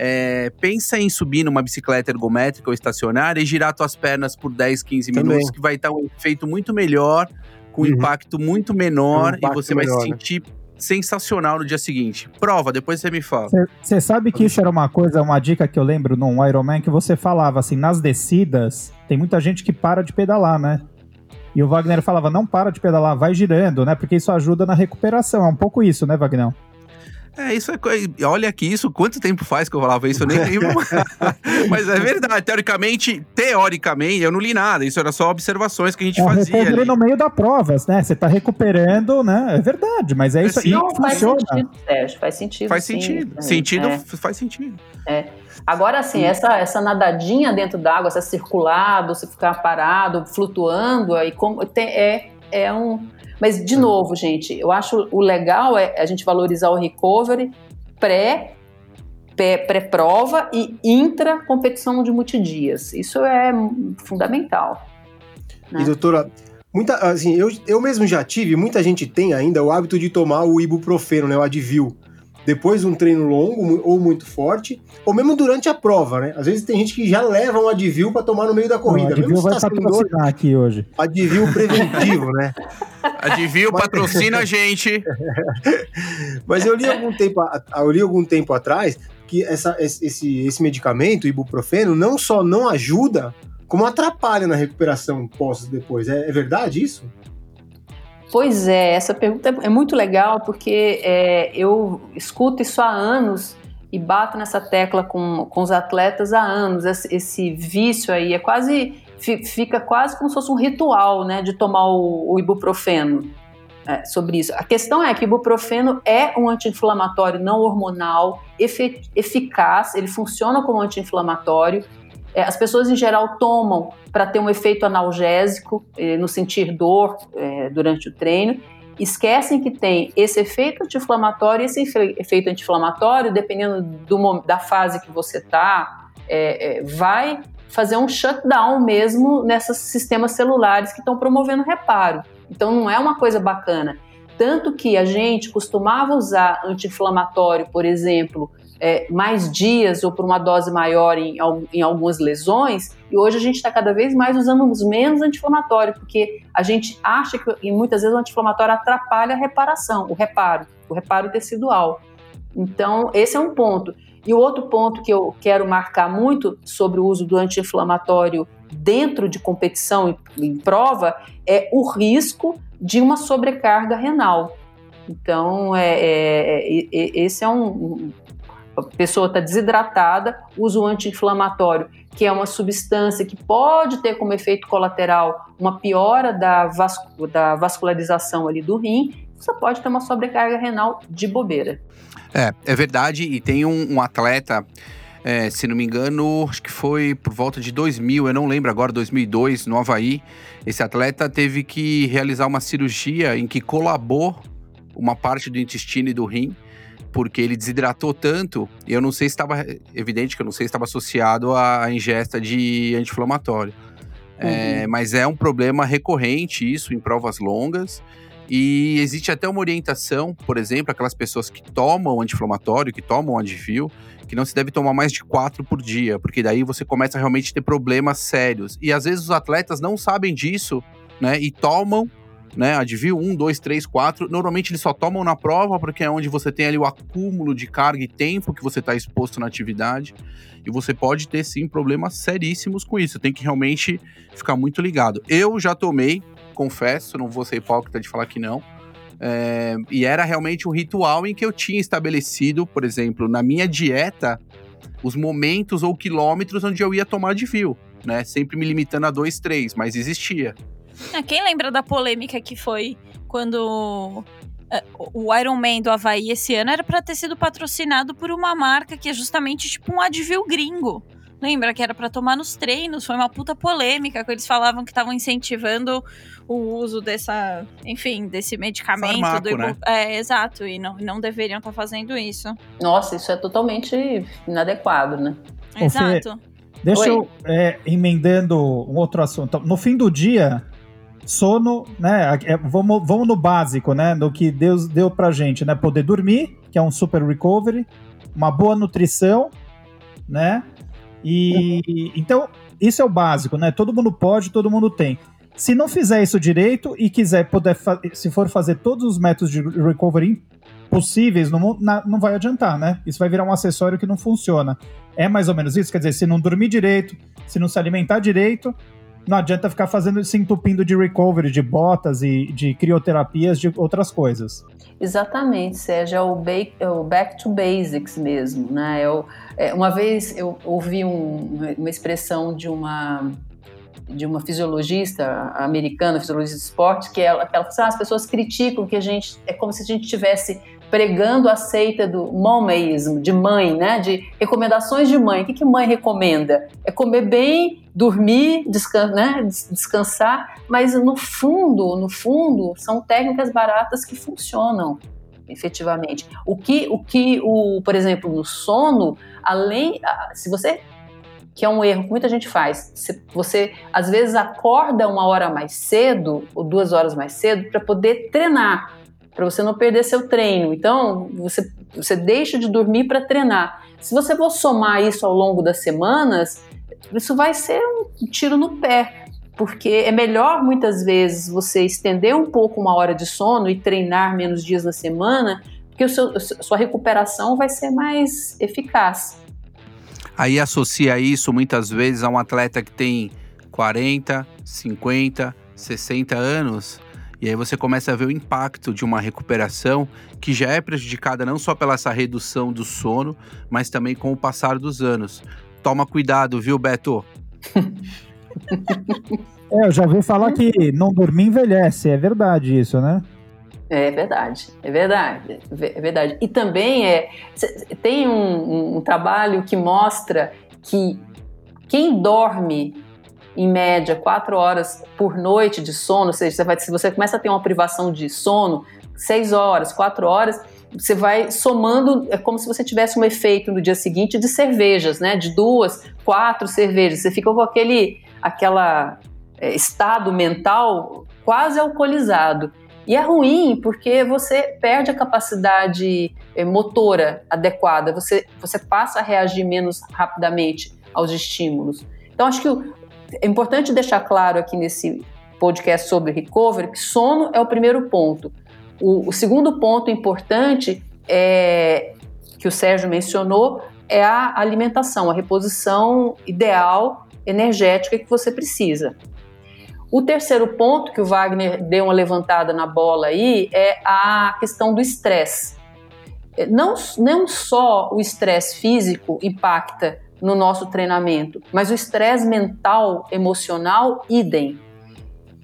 É, pensa em subir numa bicicleta ergométrica ou estacionária e girar suas pernas por 10, 15 Também. minutos, que vai estar um efeito muito melhor, com uhum. impacto muito menor, um impacto e você melhor, vai se né? sentir né? Sensacional no dia seguinte. Prova, depois você me fala. Você sabe que isso era uma coisa, uma dica que eu lembro num Ironman que você falava assim, nas descidas, tem muita gente que para de pedalar, né? E o Wagner falava, não para de pedalar, vai girando, né? Porque isso ajuda na recuperação. É um pouco isso, né, Wagner? É, isso é. co- Olha aqui, isso quanto tempo faz que eu falava isso? Eu nem lembro. Mas é verdade. Teoricamente, teoricamente, eu não li nada. Isso era só observações que a gente É fazia. ali. no meio da prova, né? Você tá recuperando, né? É verdade, mas é isso aí. Sim. Não, faz funciona. sentido, Sérgio, faz sentido. Faz sim, sentido. é, Sentido é. faz sentido. Agora, assim, essa, essa nadadinha dentro d'água, essa circulada, você ficar parado, flutuando, aí como, tem- é, é um. Mas, de novo, gente, eu acho o legal é a gente valorizar o recovery pré. pré- Pré-prova e intra-competição de multidias. Isso é fundamental. E doutora, muita, assim, eu, eu mesmo já tive, muita gente tem ainda o hábito de tomar o ibuprofeno, né, o Advil, depois de um treino longo ou muito forte, ou mesmo durante a prova, né? Às vezes tem gente que já leva um Advil para tomar no meio da corrida, a mesmo vai tá dor, aqui hoje. Advil preventivo, né? Advil patrocina a gente. Mas eu li algum tempo, eu li algum tempo atrás que essa, esse, esse medicamento, o ibuprofeno, não só não ajuda, como atrapalha na recuperação pós depois. É, é verdade isso? Pois é, essa pergunta é muito legal porque é, eu escuto isso há anos e bato nessa tecla com, com os atletas há anos. Esse, esse vício aí é quase fi- fica quase como se fosse um ritual, né, de tomar o, o ibuprofeno. é, sobre isso. A questão é que o ibuprofeno é um anti-inflamatório não hormonal eficaz, ele funciona como anti-inflamatório. É, as pessoas em geral tomam para ter um efeito analgésico, eh, no sentir dor eh, durante o treino. Esquecem que tem esse efeito anti-inflamatório esse efe- efeito anti-inflamatório, dependendo do da fase que você está, vai fazer um shutdown mesmo nesses sistemas celulares que estão promovendo reparo. Então não é uma coisa bacana. Tanto que a gente costumava usar anti-inflamatório, por exemplo, é, mais dias ou por uma dose maior em, em algumas lesões, e hoje a gente está cada vez mais usando os menos anti-inflamatório, porque a gente acha que e muitas vezes o anti-inflamatório atrapalha a reparação, o reparo, o reparo tecidual. Então, esse é um ponto. E o outro ponto que eu quero marcar muito sobre o uso do anti-inflamatório dentro de competição em, em prova é o risco de uma sobrecarga renal. Então, é, é- é- esse é um- pessoa está desidratada, usa o anti-inflamatório, que é uma substância que pode ter como efeito colateral uma piora da, da vascularização ali do rim, você pode ter uma sobrecarga renal de bobeira. É, é verdade. E tem um, um atleta, é, se não me engano, acho que foi por volta de 2000, eu não lembro agora, 2002, no Havaí. Esse atleta teve que realizar uma cirurgia em que colabou uma parte do intestino e do rim, porque ele desidratou tanto, e eu não sei se estava, evidente que eu não sei se estava associado à ingesta de anti-inflamatório. É, mas é um problema recorrente isso em provas longas. E existe até uma orientação, por exemplo, aquelas pessoas que tomam anti-inflamatório, que tomam Advil, que não se deve tomar mais de quatro por dia, porque daí você começa a realmente ter problemas sérios. E às vezes os atletas não sabem disso, né? E tomam, né? Advil 1, 2, 3, 4. Normalmente eles só tomam na prova, porque é onde você tem ali o acúmulo de carga e tempo que você está exposto na atividade. E você pode ter sim problemas seríssimos com isso. Tem que realmente ficar muito ligado. Eu já tomei confesso, não vou ser hipócrita de falar que não. É, e era realmente um ritual em que eu tinha estabelecido, por exemplo, na minha dieta, os momentos ou quilômetros onde eu ia tomar de fio, né? Sempre me limitando a dois, três, mas existia. Ah, Quem lembra da polêmica que foi quando é, o Iron Man do Havaí esse ano era pra ter sido patrocinado por uma marca que é justamente tipo um Advil gringo. Lembra que era pra tomar nos treinos? Foi uma puta polêmica, que eles falavam que estavam incentivando o uso dessa, enfim, desse medicamento. Farmaco, do ibu- né? É, exato, e não, não deveriam estar fazendo isso. Nossa, isso é totalmente inadequado, né? Ô, Fê, Exato. Deixa Oi. eu é, emendando um outro assunto. No fim do dia, sono, né? é, vamos, vamos no básico, né? Do que Deus deu pra gente, né? Poder dormir, que é um super recovery, uma boa nutrição, né? E então, isso é o básico, né? Todo mundo pode, todo mundo tem. Se não fizer isso direito e quiser poder, se for fazer todos os métodos de recovery possíveis no mundo, não vai adiantar, né? Isso vai virar um acessório que não funciona. É mais ou menos isso? Quer dizer, se não dormir direito, se não se alimentar direito, não adianta ficar fazendo se entupindo de recovery, de botas e de crioterapias, de outras coisas. Exatamente, Sérgio, é o, é o back to basics mesmo, né? Eu, é, uma vez eu ouvi um, uma expressão de uma de uma fisiologista americana, fisiologista de esporte, que ela, ela falou assim, ah, as pessoas criticam que a gente, é como se a gente estivesse pregando a seita do momaismo, de mãe, né? De recomendações de mãe. O que, que mãe recomenda? É comer bem, dormir, descan né? descansar, mas no fundo, no fundo, são técnicas baratas que funcionam efetivamente. O que, o que, o, por exemplo, no sono, além, se você que é um erro que muita gente faz. Você às vezes acorda uma hora mais cedo ou duas horas mais cedo para poder treinar para você não perder seu treino. Então, você, você deixa de dormir para treinar. Se você for somar isso ao longo das semanas, isso vai ser um tiro no pé, porque é melhor muitas vezes você estender um pouco uma hora de sono e treinar menos dias na semana, porque o seu, sua recuperação vai ser mais eficaz. Aí associa isso muitas vezes a um atleta que tem 40, 50, 60 anos e aí você começa a ver o impacto de uma recuperação que já é prejudicada não só pela essa redução do sono, mas também com o passar dos anos. Toma cuidado, viu, Beto? é, eu já ouvi falar que não dormir envelhece, é verdade isso, né? É verdade, é verdade, é verdade. E também é tem um, um trabalho que mostra que quem dorme em média, quatro horas por noite de sono, ou seja, você vai, se você começa a ter uma privação de sono, seis horas, quatro horas, você vai somando, é como se você tivesse um efeito no dia seguinte de cervejas, né? De duas, quatro cervejas. Você fica com aquele aquela é, estado mental quase alcoolizado. E é ruim porque você perde a capacidade é, motora adequada, você, você passa a reagir menos rapidamente aos estímulos. Então, acho que o, é importante deixar claro aqui nesse podcast sobre recovery que sono é o primeiro ponto. O, o segundo ponto importante é que o Sérgio mencionou é a alimentação, a reposição ideal energética que você precisa. O terceiro ponto que o Wagner deu uma levantada na bola aí é a questão do estresse. Não, não só o estresse físico impacta no nosso treinamento, mas o estresse mental, emocional, idem.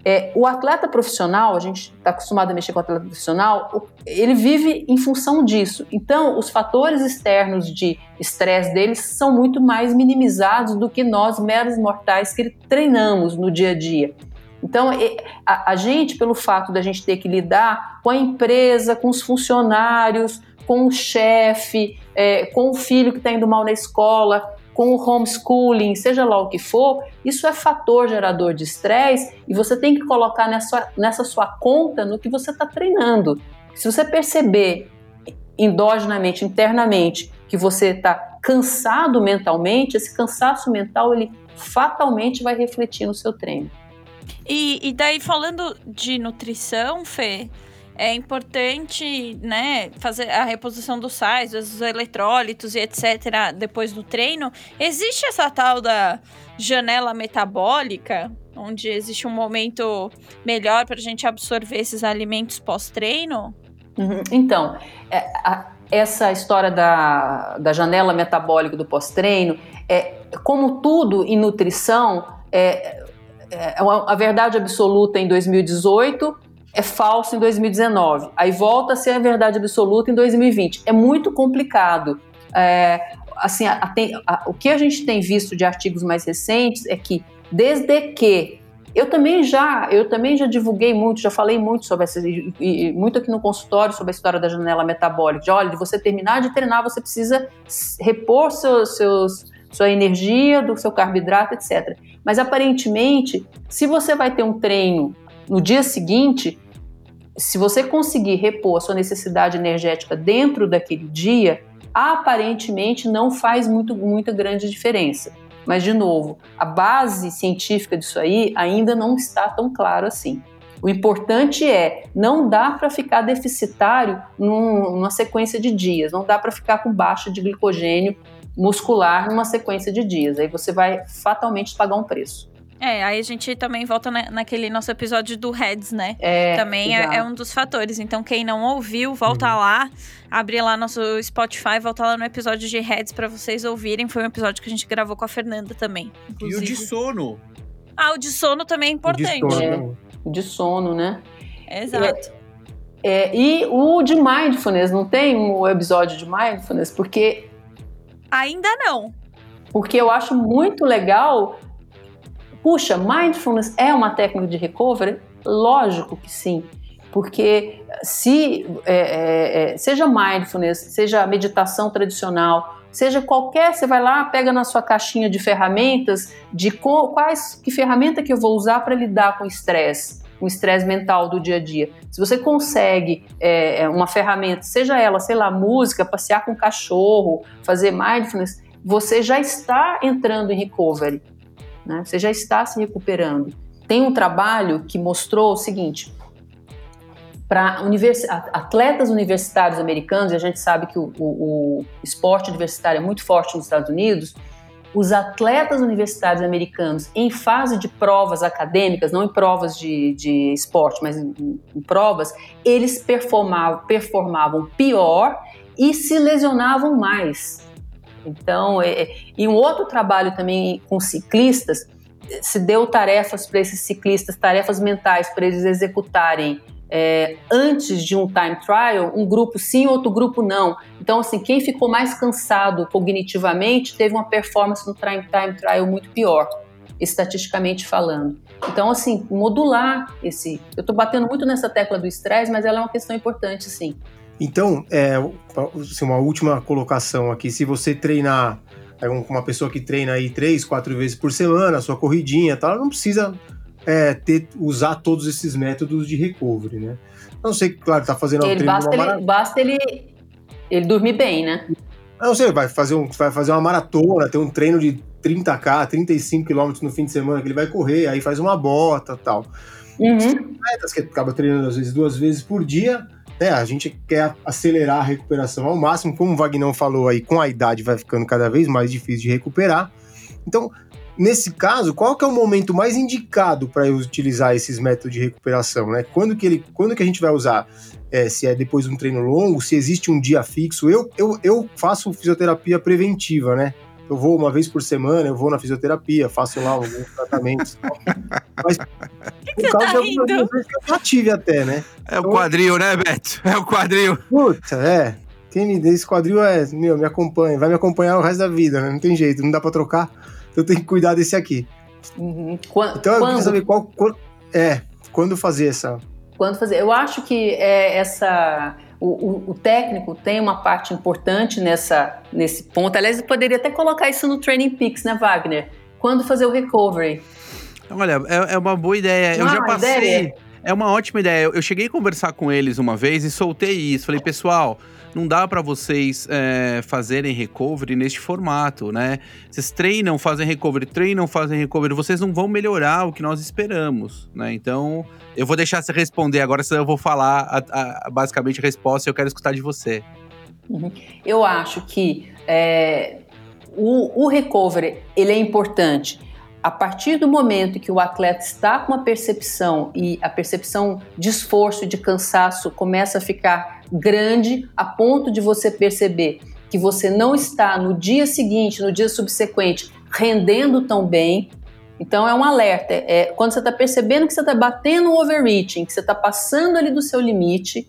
É, o atleta profissional, a gente está acostumado a mexer com o atleta profissional, ele vive em função disso. Então, os fatores externos de estresse deles são muito mais minimizados do que nós, meros mortais, que treinamos no dia a dia. Então, a, gente, pelo fato da gente ter que lidar com a empresa, com os funcionários, com o chefe, é, com o filho que está indo mal na escola, com o homeschooling, seja lá o que for, isso é fator gerador de estresse e você tem que colocar nessa, nessa sua conta no que você está treinando. Se você perceber endogenamente, internamente, que você está cansado mentalmente, esse cansaço mental ele fatalmente vai refletir no seu treino. E, e daí, falando de nutrição, Fê, é importante, né, fazer a reposição dos sais, dos eletrólitos e etc. depois do treino. Existe essa tal da janela metabólica, onde existe um momento melhor para a gente absorver esses alimentos pós-treino? Uhum. Então, é, a, essa história da, da janela metabólica do pós-treino, é, como tudo em nutrição, é, é, a verdade absoluta em 2018 é falso em 2019, aí volta a ser a verdade absoluta em 2020. É muito complicado. É, assim, a, a, o que a gente tem visto de artigos mais recentes é que desde que eu também já, eu também já divulguei muito, já falei muito sobre essa, e, muito aqui no consultório sobre a história da janela metabólica. De, olha, de você terminar de treinar, você precisa repor seus, seus, sua energia, do seu carboidrato, etc. Mas aparentemente, se você vai ter um treino no dia seguinte, se você conseguir repor a sua necessidade energética dentro daquele dia, aparentemente não faz muito, muita grande diferença. Mas, de novo, a base científica disso aí ainda não está tão clara assim. O importante é, não dá para ficar deficitário num, numa sequência de dias, não dá para ficar com baixa de glicogênio muscular numa sequência de dias. Aí você vai fatalmente pagar um preço. É, aí a gente também volta na, naquele nosso episódio do Heads, né? É, também é, é um dos fatores. Então, quem não ouviu, volta Uhum. lá, abre lá nosso Spotify, volta lá no episódio de Heads pra vocês ouvirem. Foi um episódio que a gente gravou com a Fernanda também. E o Inclusive. de sono. Ah, o de sono também é importante. De sono, É. né? de sono, né? Exato. É, e o de mindfulness, não tem um episódio de mindfulness? Porque, Ainda não. porque eu acho muito legal. Puxa, mindfulness é uma técnica de recovery? Lógico que sim. Porque se é, é, é, seja mindfulness, seja meditação tradicional, seja qualquer, você vai lá, pega na sua caixinha de ferramentas, de co- quais que ferramenta que eu vou usar para lidar com estresse, o estresse mental do dia a dia. Se você consegue é, é, uma ferramenta, seja ela, sei lá, música, passear com cachorro, fazer mindfulness, você já está entrando em recovery, né? Você já está se recuperando. Tem um trabalho que mostrou o seguinte: para universi atletas universitários americanos, e a gente sabe que o, o, o esporte universitário é muito forte nos Estados Unidos, os atletas universitários americanos em fase de provas acadêmicas, não em provas de, de esporte, mas em, em provas, eles performavam, performavam pior e se lesionavam mais. Então, é, e um outro trabalho também com ciclistas, se deu tarefas para esses ciclistas, tarefas mentais para eles executarem é, antes de um time trial, um grupo sim, outro grupo não. Então, assim, quem ficou mais cansado cognitivamente teve uma performance no time, time trial muito pior, estatisticamente falando. Então, assim, modular esse. Eu estou batendo muito nessa tecla do estresse, mas ela é uma questão importante, sim. Então, é, assim, uma última colocação aqui. Se você treinar, é um- uma pessoa que treina aí três, quatro vezes por semana, a sua corridinha tal, ela não precisa é, ter, usar todos esses métodos de recovery, né? A não sei, claro, tá fazendo Ele, treino basta, ele, basta ele, ele dormir bem, né? A não sei, vai fazer, um, vai fazer uma maratona, tem um treino de 30k, 35 km no fim de semana que ele vai correr, aí faz uma bota tal. Uhum. atletas que acaba treinando às vezes duas vezes por dia, né? A gente quer acelerar a recuperação ao máximo, como o Vagnão falou aí, com a idade vai ficando cada vez mais difícil de recuperar. Então, nesse caso, qual que é o momento mais indicado para utilizar esses métodos de recuperação, né? Quando que ele, quando que a gente vai usar? É, se é depois de um treino longo, se existe um dia fixo. Eu, eu, eu faço fisioterapia preventiva, né? Eu vou uma vez por semana, eu vou na fisioterapia, faço lá alguns tratamentos. Mas que você tá de algumas que eu já tive até, né? É o quadril, né, Beto? É o quadril. Puta, é. Quem me deu esse quadril é, meu, me acompanha, vai me acompanhar o resto da vida, né? Não tem jeito, não dá pra trocar. Então eu tenho que cuidar desse aqui. Uhum. Então eu quando, queria saber qual, qual- é, quando fazer essa. quando fazer? Eu acho que é essa o, o- o técnico tem uma parte importante nessa nesse ponto. Aliás, eu poderia até colocar isso no Training Peaks, né, Wagner? Quando fazer o recovery? Olha, é, é uma boa ideia. Eu já passei. ideia. É uma ótima ideia. Eu, cheguei a conversar com eles uma vez e soltei isso. Falei, pessoal, não dá pra vocês é, fazerem recovery neste formato, né? Vocês treinam, fazem recovery, treinam, fazem recovery. Vocês não vão melhorar o que nós esperamos, né? Então, eu vou deixar você responder agora, senão eu vou falar a- a- basicamente a resposta e eu quero escutar de você. Eu acho que é, o, o recovery ele é importante. A partir do momento que o atleta está com uma percepção e a percepção de esforço de cansaço começa a ficar grande a ponto de você perceber que você não está no dia seguinte, no dia subsequente, rendendo tão bem. Então é um alerta. É, quando você está percebendo que você está batendo o overreaching, que você está passando ali do seu limite,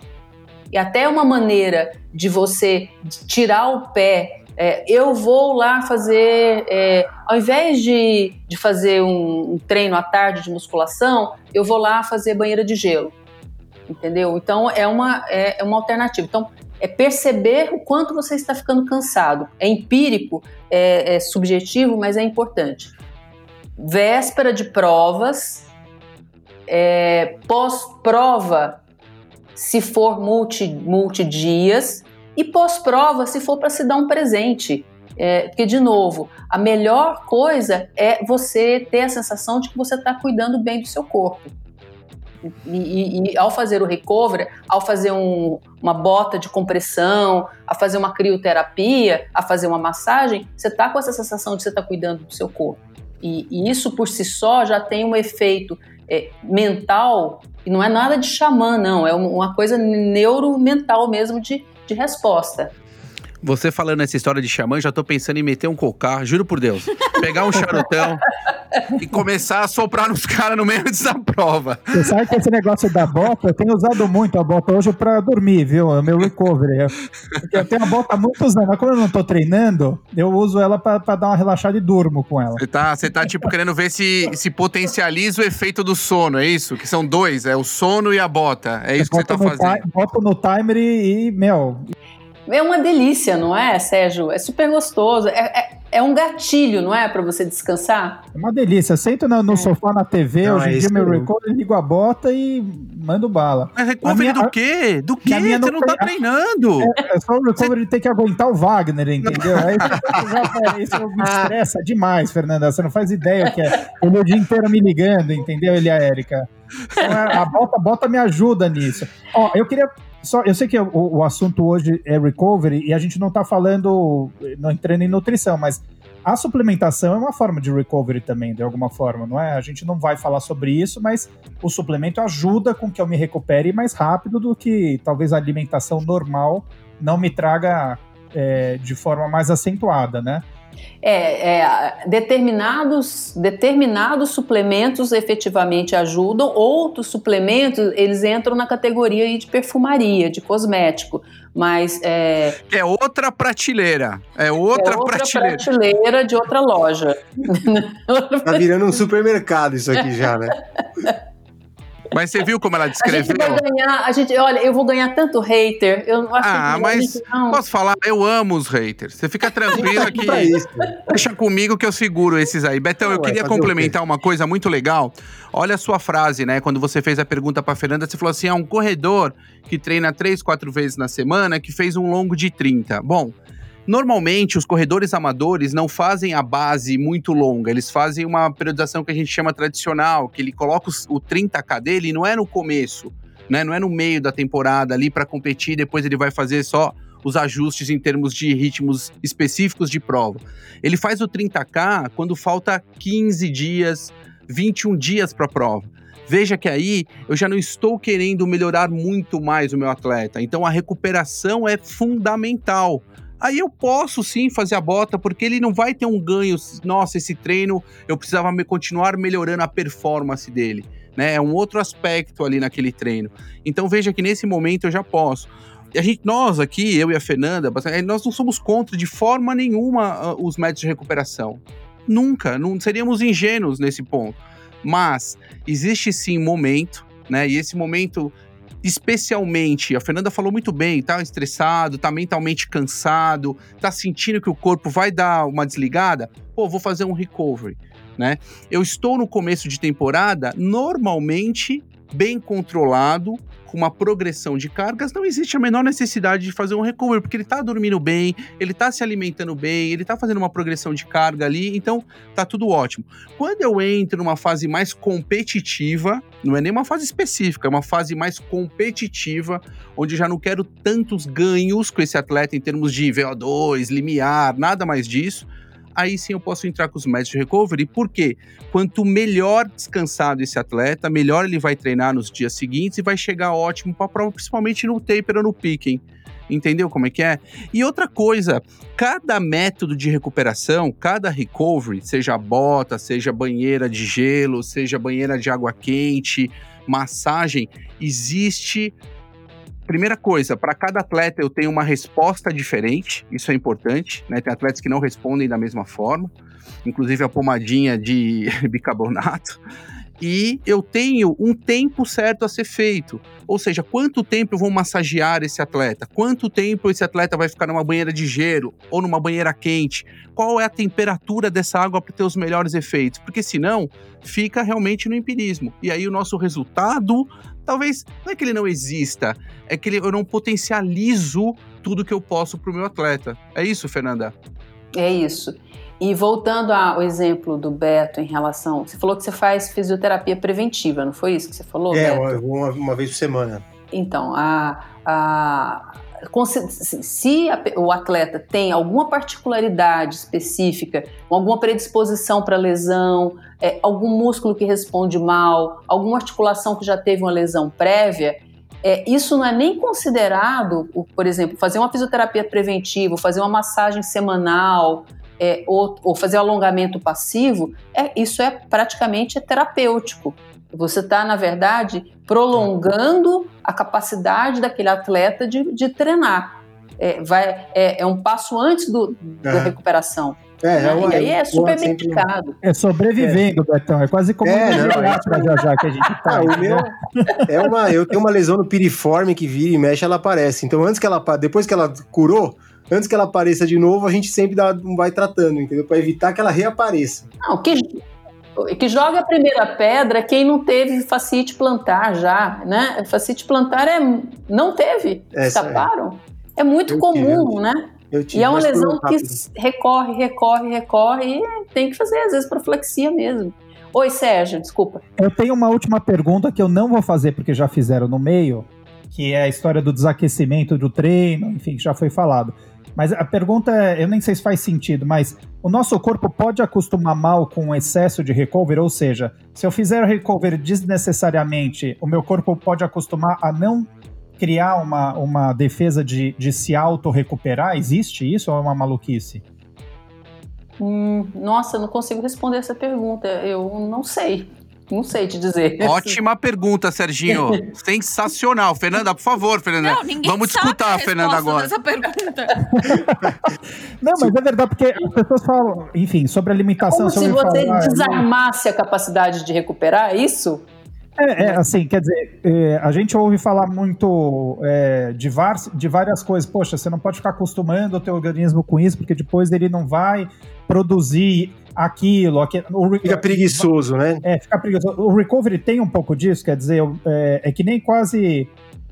e até uma maneira de você tirar o pé. É, eu vou lá fazer, é, ao invés de, de fazer um, um treino à tarde de musculação, eu vou lá fazer banheira de gelo. Entendeu? Então é uma, é, é uma alternativa. Então é perceber o quanto você está ficando cansado. É empírico, é, é subjetivo, mas é importante. Véspera de provas, é, pós-prova, se for multi, multi-dias, e pós-prova, se for para se dar um presente. É, porque, de novo, a melhor coisa é você ter a sensação de que você está cuidando bem do seu corpo. E, e- e ao fazer o recovery, ao fazer um- uma bota de compressão, a fazer uma crioterapia, a fazer uma massagem, você está com essa sensação de você está cuidando do seu corpo. E, e isso por si só já tem um efeito é, mental, e não é nada de xamã, não, é uma coisa neuromental mesmo de, de resposta. Você falando essa história de xamã, já tô pensando em meter um cocar, juro por Deus. Pegar um charutão e começar a soprar nos caras no meio dessa prova. Você sabe que esse negócio da bota, eu tenho usado muito a bota hoje pra dormir, viu? É o meu recovery. Porque eu tenho a bota há muitos anos, mas como eu não tô treinando, eu uso ela pra, pra dar uma relaxada e durmo com ela. Você tá, você tá tipo querendo ver se, se potencializa o efeito do sono, é isso? Que são dois, é o sono e a bota. É isso que você tá fazendo. Boto no timer e, e meu, é uma delícia, não é, Sérgio? É super gostoso. É, é, é um gatilho, não é, para você descansar? É uma delícia. Sento no, no é. sofá na TV, não, hoje em é dia meu recorder, ligo a bota e mando bala. Mas recovery do quê? Do quê? Você não, não tá treinando. É, é só o recovery de ter que aguentar o Wagner, entendeu? Aí isso me estressa demais, Fernanda. Você não faz ideia que é. Ele o dia inteiro me ligando, entendeu? Ele e a Érica. Então, a bota, bota me ajuda nisso. Ó, eu queria só, eu sei que o, o assunto hoje é recovery e a gente não está falando, não entrando em nutrição, mas a suplementação é uma forma de recovery também, de alguma forma, não é? A gente não vai falar sobre isso, mas o suplemento ajuda com que eu me recupere mais rápido do que talvez a alimentação normal não me traga é, de forma mais acentuada, né? É, é, determinados, determinados suplementos efetivamente ajudam, outros suplementos eles entram na categoria de perfumaria, de cosmético, mas é, é outra prateleira, é outra, é outra prateleira. prateleira de outra loja. tá virando um supermercado isso aqui já, né? Mas você viu como ela descreveu? A gente vai ganhar, a gente, olha, eu vou ganhar tanto hater. Eu acho ah, que mas não. posso falar? Eu amo os haters. Você fica tranquila que deixa comigo que eu seguro esses aí. Betão, eu queria complementar uma coisa muito legal. Olha a sua frase, né? Quando você fez a pergunta para Fernanda, você falou assim: é um corredor que treina três, quatro vezes na semana que fez um longo de 30. Bom, Normalmente, os corredores amadores não fazem a base muito longa, eles fazem uma periodização que a gente chama tradicional, que ele coloca o 30K dele não é no começo, né? não é no meio da temporada ali para competir, depois ele vai fazer só os ajustes em termos de ritmos específicos de prova. Ele faz o 30K quando falta 15 dias, 21 dias para a prova. Veja que aí eu já não estou querendo melhorar muito mais o meu atleta. Então a recuperação é fundamental aí eu posso sim fazer a bota, porque ele não vai ter um ganho. Nossa, esse treino eu precisava me, continuar melhorando a performance dele. Né? É um outro aspecto ali naquele treino. Então veja que nesse momento eu já posso. A gente, nós aqui, eu e a Fernanda, eh, nós não somos contra de forma nenhuma uh, os métodos de recuperação. Nunca, não seríamos ingênuos nesse ponto. Mas existe sim momento, né? E esse momento especialmente, a Fernanda falou muito bem, tá estressado, tá mentalmente cansado, tá sentindo que o corpo vai dar uma desligada, pô, vou fazer um recovery, né? Eu estou no começo de temporada, normalmente bem controlado, com uma progressão de cargas, não existe a menor necessidade de fazer um recovery, porque ele está dormindo bem, ele está se alimentando bem, ele está fazendo uma progressão de carga ali, então tá tudo ótimo. Quando eu entro numa fase mais competitiva, não é nem uma fase específica, é uma fase mais competitiva, onde já não quero tantos ganhos com esse atleta em termos de VO2, limiar, nada mais disso aí sim eu posso entrar com os métodos de recovery, porque quanto melhor descansado esse atleta, melhor ele vai treinar nos dias seguintes e vai chegar ótimo para a prova, principalmente no taper ou no picking. Entendeu como é que é? E outra coisa, cada método de recuperação, cada recovery, seja bota, seja banheira de gelo, seja banheira de água quente, massagem, existe Primeira coisa, para cada atleta eu tenho uma resposta diferente, isso é importante, né? Tem atletas que não respondem da mesma forma, inclusive a pomadinha de bicarbonato. E eu tenho um tempo certo a ser feito. Ou seja, quanto tempo eu vou massagear esse atleta? Quanto tempo esse atleta vai ficar numa banheira de gelo ou numa banheira quente? Qual é a temperatura dessa água para ter os melhores efeitos? Porque senão fica realmente no empirismo. E aí o nosso resultado talvez não é que ele não exista, é que ele, eu não potencializo tudo que eu posso para o meu atleta. É isso, Fernanda? É isso. E voltando ao exemplo do Beto em relação. Você falou que você faz fisioterapia preventiva, não foi isso que você falou? É, uma, uma, vez por semana. Então, a, a, se o atleta tem alguma particularidade específica, alguma predisposição para lesão, é, algum músculo que responde mal, alguma articulação que já teve uma lesão prévia, é, isso não é nem considerado, por exemplo, fazer uma fisioterapia preventiva, fazer uma massagem semanal, é, ou, fazer alongamento passivo, é, isso é praticamente terapêutico. Você está, na verdade, prolongando a capacidade daquele atleta de, de treinar. É, vai, é, é, um passo antes do, da é. recuperação. É, né? é, e aí é super bem indicado. É sobrevivendo, é. Betão. É quase como é, não, é, já já que a gente tá. Ah, o meu é uma, eu tenho uma lesão no piriforme que vira e mexe, ela aparece. Então, antes que ela depois que ela curou, antes que ela apareça de novo, a gente sempre dá, vai tratando, entendeu? Para evitar que ela reapareça. Não, que que joga a primeira pedra quem não teve facite plantar já, né? Facite plantar é não teve, Essa escaparam. É, é muito eu comum, tive, né? Tive, e é uma lesão que recorre, recorre, recorre e tem que fazer às vezes profilaxia mesmo. Oi, Sérgio, desculpa. Eu tenho uma última pergunta que eu não vou fazer porque já fizeram no meio, que é a história do desaquecimento do treino, enfim, já foi falado. Mas a pergunta é, eu nem sei se faz sentido, mas o nosso corpo pode acostumar mal com o excesso de recover, ou seja, se eu fizer recover desnecessariamente, o meu corpo pode acostumar a não criar uma, uma defesa de, de se auto-recuperar? Existe isso ou é uma maluquice? Hum, nossa, não consigo responder essa pergunta. Eu não sei. Não sei te dizer. Ótima pergunta, Serginho. Sensacional. Fernanda, por favor, Fernanda. Não, Vamos disputar, Fernanda, agora. Essa pergunta. Não, mas é verdade, porque as pessoas falam, enfim, sobre alimentação. Como se você falar, desarmasse a capacidade de recuperar, é isso? É, é, assim, quer dizer, é, a gente ouve falar muito é, de, var, de várias coisas. Poxa, você não pode ficar acostumando o teu organismo com isso, porque depois ele não vai produzir aquilo. aquilo fica preguiçoso, né? É, fica preguiçoso. O recovery tem um pouco disso, quer dizer, é, é que nem quase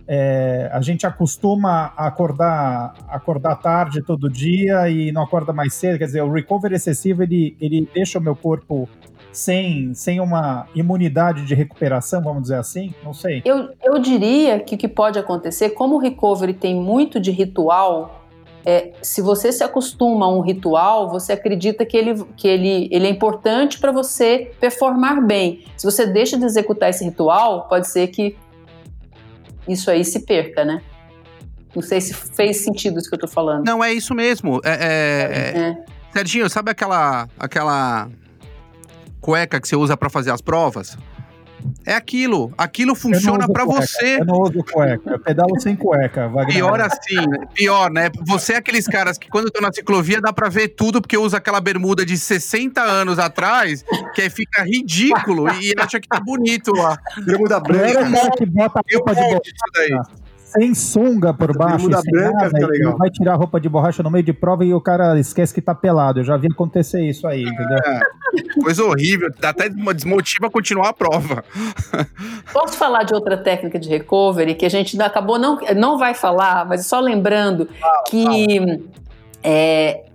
é, a gente acostuma a acordar, acordar tarde todo dia e não acorda mais cedo. Quer dizer, o recovery excessivo ele, ele deixa o meu corpo sem, sem uma imunidade de recuperação, vamos dizer assim? Não sei. Eu, eu diria que o que pode acontecer, como o recovery tem muito de ritual, é, se você se acostuma a um ritual, você acredita que ele, que ele, ele é importante para você performar bem. Se você deixa de executar esse ritual, pode ser que isso aí se perca, né? Não sei se fez sentido isso que eu tô falando. Não, é isso mesmo. É, é, é. é. Serginho, sabe aquela, aquela cueca que você usa para fazer as provas? É aquilo. Aquilo funciona para você. Eu não uso cueca. Eu pedalo sem cueca. Wagner. Pior assim, né? pior, né? Você é aqueles caras que quando estão na ciclovia dá para ver tudo porque usa aquela bermuda de 60 anos atrás, que aí fica ridículo e acha que tá bonito lá. Bermuda branca. É que bota a roupa de borracha sem sunga por baixo, sem branca, nada, legal. vai tirar a roupa de borracha no meio de prova e o cara esquece que tá pelado. Eu já vi acontecer isso aí, entendeu? É, coisa horrível, até desmotiva continuar a prova. Posso falar de outra técnica de recovery que a gente acabou não, não vai falar, mas só lembrando ah, que é,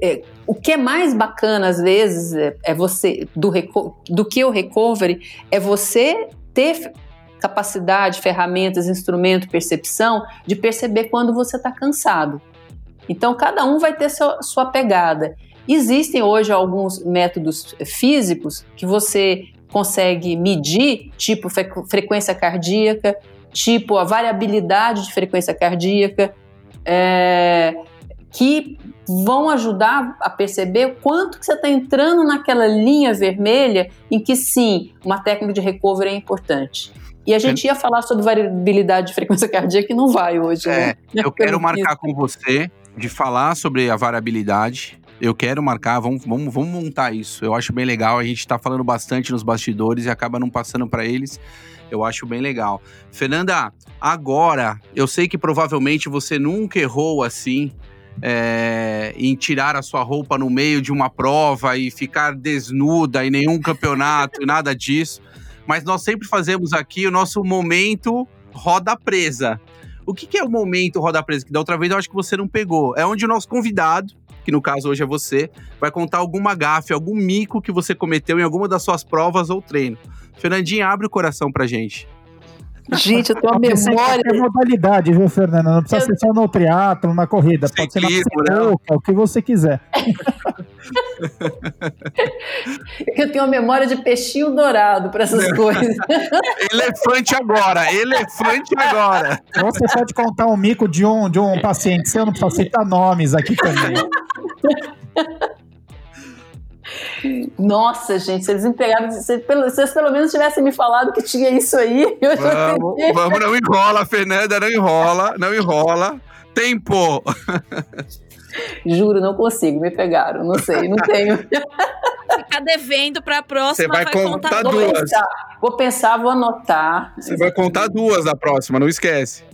é, o que é mais bacana às vezes é, é você do, do que o recovery é você ter capacidade, ferramentas, instrumento, percepção de perceber quando você está cansado. Então, cada um vai ter sua, sua pegada. Existem hoje alguns métodos físicos que você consegue medir, tipo frequência cardíaca, tipo a variabilidade de frequência cardíaca, é, que vão ajudar a perceber quanto que você está entrando naquela linha vermelha em que sim, uma técnica de recovery é importante. E a gente ia falar sobre variabilidade de frequência cardíaca e não vai hoje, é, né? Eu quero marcar com você de falar sobre a variabilidade. Eu quero marcar, vamos, vamos, vamos montar isso. Eu acho bem legal. A gente está falando bastante nos bastidores e acaba não passando para eles. Eu acho bem legal. Fernanda, agora, eu sei que provavelmente você nunca errou assim é, em tirar a sua roupa no meio de uma prova e ficar desnuda em nenhum campeonato, nada disso mas nós sempre fazemos aqui o nosso momento roda presa. O que, que é o momento roda presa? Que da outra vez eu acho que você não pegou. É onde o nosso convidado, que no caso hoje é você, vai contar alguma gafe, algum mico que você cometeu em alguma das suas provas ou treino. Fernandinha, abre o coração pra gente. Gente, eu tenho uma Pode ser memória. qualquer modalidade, viu, Fernanda? Não precisa Eu- ser só no triatlo, na corrida. Pode ser na Ciclismo, né? o que você quiser. Eu tenho uma memória de peixinho dourado para essas coisas. Elefante agora, elefante agora. Ou você pode contar um mico de um, de um paciente seu, não precisa citar nomes aqui também. Nossa, gente, se eles me pegaram, se, pelo- se vocês pelo menos tivessem me falado que tinha isso aí, eu já Vamos, teria. vamos, não enrola, Fernanda, não enrola, não enrola. Tempo. Juro, não consigo, me pegaram, não sei, não tenho. Ficar devendo pra próxima, Você vai contar Vou duas. pensar, vou pensar, vou anotar. Você vai contar duas na próxima, não esquece.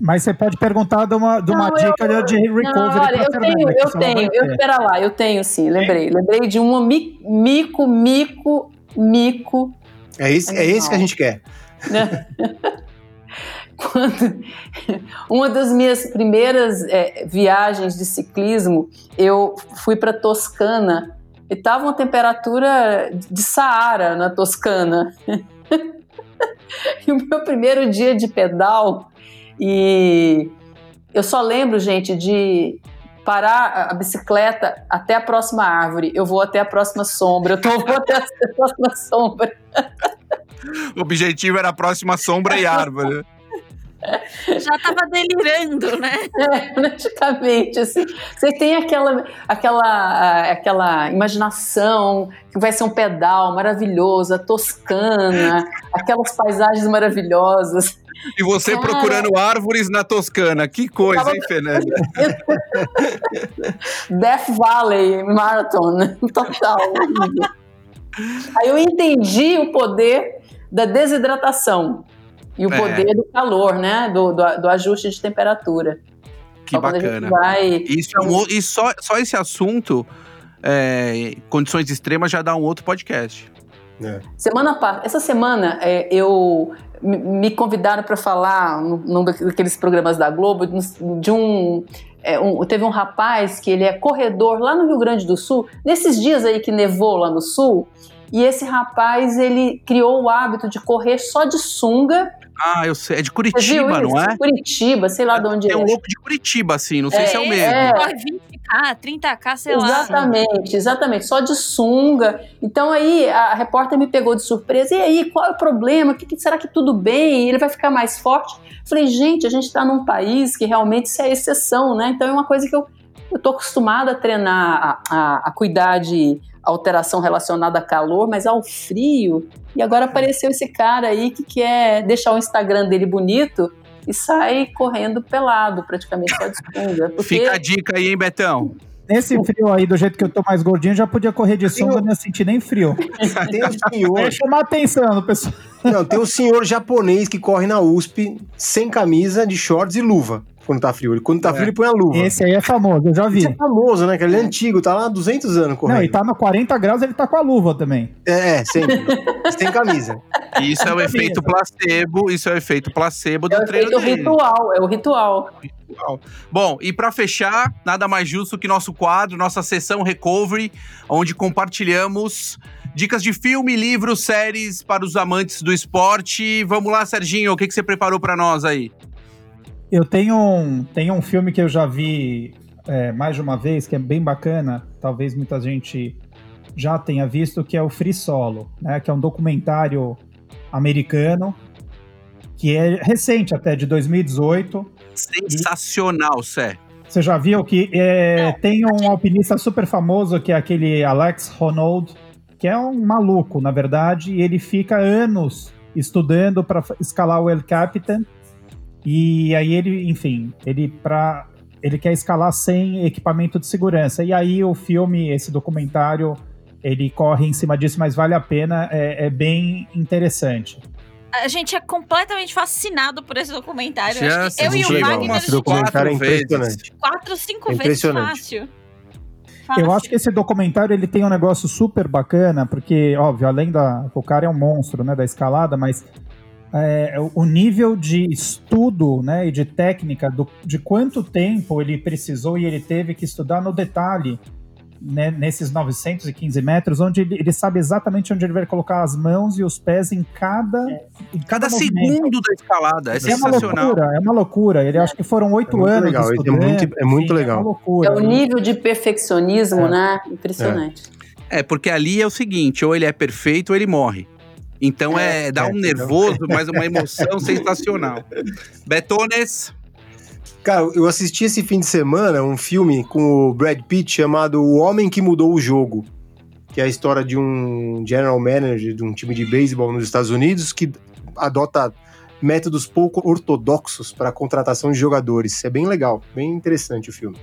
Mas você pode perguntar de uma, de uma Não, dica eu- de recovery Não, olha, pra eu Fernanda, tenho, eu tenho, eu, espera lá, eu tenho sim, lembrei. Lembrei de uma mi- mico, mico, mico, É esse, é esse que a gente quer. Quando, uma das minhas primeiras é, viagens de ciclismo, eu fui para Toscana e tava uma temperatura de Saara na Toscana. e o meu primeiro dia de pedal, e eu só lembro, gente, de parar a bicicleta até a próxima árvore. Eu vou até a próxima sombra. Eu tô, vou até a próxima sombra. O objetivo era a próxima sombra e árvore. Já tava delirando, né? É, praticamente, assim. Você tem aquela, aquela, aquela imaginação que vai ser um pedal maravilhoso, a Toscana, aquelas paisagens maravilhosas. E você Cara. procurando árvores na Toscana. Que coisa, hein, Fernanda? Death Valley Marathon, né? total. Aí eu entendi o poder da desidratação e o É. poder do calor, né? Do, do, do ajuste de temperatura. Que gente bacana. vai Isso é um, e só, só esse assunto, é, condições extremas, já dá um outro podcast. Semana pa- essa semana é, eu me- convidaram para falar num num daqueles programas da Globo de um, é, um- teve um rapaz que ele é corredor lá no Rio Grande do Sul nesses dias aí que nevou lá no sul e esse rapaz ele criou o hábito de correr só de sunga Ah, eu sei. É de Curitiba, não é? Curitiba sei lá de onde Tem é um louco de Curitiba, assim. Não sei É, se é o mesmo. é. Corre 20k, 30k, sei lá. Exatamente, exatamente, só de sunga. Então aí a repórter me pegou de surpresa. E aí, qual é o problema? Que, que- será que tudo bem? Ele vai ficar mais forte? Falei, gente, a gente está num país que realmente isso é exceção, né? Então é uma coisa que eu, eu tô acostumada a treinar, a, a, a cuidar de alteração relacionada a calor, mas ao frio. E agora apareceu esse cara aí que quer deixar o Instagram dele bonito e sai correndo pelado, praticamente só de sunga. Porque Fica a dica aí, hein, Betão? Nesse frio aí, do jeito que eu tô mais gordinho, já podia correr de sunga, não ia sentir nem frio. Tem um senhor, Vai chamar atenção pessoal. Não, tem um senhor japonês que corre na USP sem camisa, de shorts e luva. Quando tá frio. Ele- Quando tá É. frio, ele põe a luva. Esse aí é famoso, eu já vi. Esse é famoso, né? Que ele é antigo, tá lá há 200 anos correndo. Não, e tá no 40 graus, ele tá com a luva também. É, é, sempre. Sem camisa. Isso é o efeito placebo. Isso é o efeito placebo do é o treino efeito dele. ritual, é o ritual. Bom, e pra fechar, nada mais justo que nosso quadro, nossa sessão Recovery, onde compartilhamos dicas de filme, livros, séries para os amantes do esporte. Vamos lá, Serginho, o que, que você preparou pra nós aí? Eu tenho um, tenho um filme que eu já vi é, mais de uma vez, que é bem bacana, talvez muita gente já tenha visto, que é o Free Solo, né? Que é um documentário americano, que é recente até, de 2018. Sensacional, Sé. Você já viu que é, tem um alpinista super famoso, que é aquele Alex Honnold, que é um maluco, na verdade, e ele fica anos estudando para escalar o El Capitan. E aí ele, enfim, ele para ele quer escalar sem equipamento de segurança. E aí o filme, esse documentário, ele corre em cima disso, mas vale a pena, é, é bem interessante. A gente é completamente fascinado por esse documentário. Já Acho que eu e assisti o Wagner, Esse documentário é quatro vezes. impressionante. quatro, cinco É vezes impressionante. Fácil. Eu acho que esse documentário ele tem um negócio super bacana, porque, óbvio, além da. O cara é um monstro, né, da escalada, mas é, o nível de estudo né, e de técnica, do, de quanto tempo ele precisou e ele teve que estudar no detalhe né, nesses 915 metros, onde ele, ele, sabe exatamente onde ele vai colocar as mãos e os pés em cada. É. Em cada, cada segundo da escalada. É, é sensacional. Uma loucura, é uma loucura. Ele acho que foram oito é anos. Legal, é muito, é muito legal. É, loucura, é o nível de perfeccionismo, né? Impressionante. É. porque ali é o seguinte: ou ele é perfeito ou ele morre. Então é, é dá um nervoso, mas uma emoção sensacional. Betones. Cara, eu assisti esse fim de semana um filme com o Brad Pitt chamado O Homem que Mudou o Jogo, que é a história de um general manager de um time de beisebol nos Estados Unidos que adota métodos pouco ortodoxos para a contratação de jogadores. É bem legal, bem interessante o filme.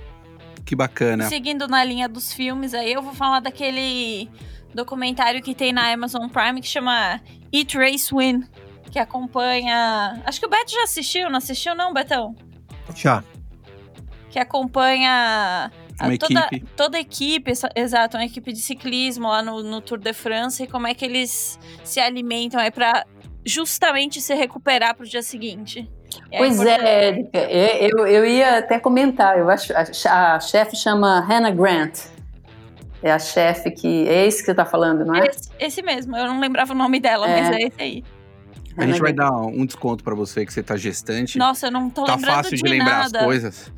Que bacana. Seguindo na linha dos filmes aí, eu vou falar daquele documentário que tem na Amazon Prime que chama Eat Race Win, que acompanha. Acho que o Beto já assistiu, não assistiu, não, Betão? Já. Que acompanha uma toda, equipe. toda a equipe, exato, uma equipe de ciclismo lá no, no, Tour de France e como é que eles se alimentam aí para justamente se recuperar para o dia seguinte. É pois é, Érica, eu, eu ia até comentar, eu acho a, a chefe chama Hannah Grant. É a chefe que. É esse que você tá falando, não é? Esse, esse mesmo, eu não lembrava o nome dela, é. mas é esse aí. A gente vai dar um desconto para você que você tá gestante. Nossa, eu não tô tá lembrando fácil de, de lembrar nada. as coisas.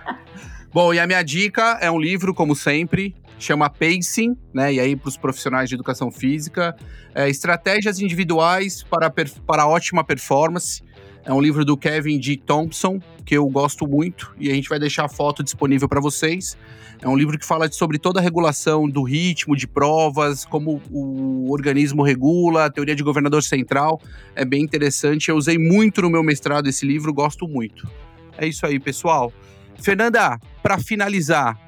Bom, e a minha dica é um livro, como sempre, chama Pacing, né? E aí, para os profissionais de educação física, é, estratégias individuais para, para ótima performance. É um livro do Kevin D. Thompson, que eu gosto muito, e a gente vai deixar a foto disponível para vocês. É um livro que fala sobre toda a regulação do ritmo de provas, como o organismo regula, a teoria de governador central. É bem interessante. Eu usei muito no meu mestrado esse livro, gosto muito. É isso aí, pessoal. Fernanda, para finalizar,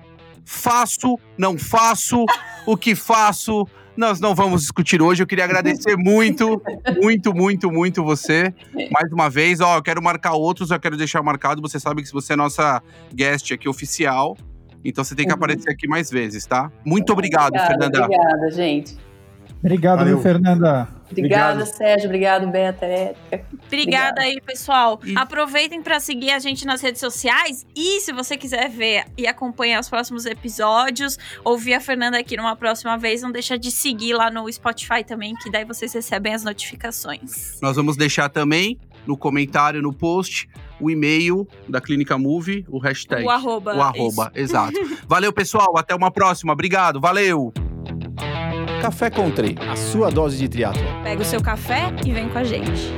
faço, não faço, o que faço? Nós não vamos discutir hoje. Eu queria agradecer muito, muito, muito, muito você. Mais uma vez, ó, eu quero marcar outros, eu quero deixar marcado. Você sabe que você é nossa guest aqui oficial. Então você tem que uhum. aparecer aqui mais vezes, tá? Muito obrigado, obrigada, Fernanda. Obrigada, gente. Obrigado, Valeu. Fernanda. Obrigada, obrigado. Sérgio. Obrigado, Beta. Obrigada aí, pessoal. E... Aproveitem para seguir a gente nas redes sociais. E se você quiser ver e acompanhar os próximos episódios, ouvir a Fernanda aqui numa próxima vez, não deixa de seguir lá no Spotify também, que daí vocês recebem as notificações. Nós vamos deixar também no comentário, no post, o e-mail da Clínica Move, o hashtag. O arroba. O arroba, isso. exato. valeu, pessoal. Até uma próxima. Obrigado. Valeu. Café Country, a sua dose de triatlo. Pega o seu café e vem com a gente.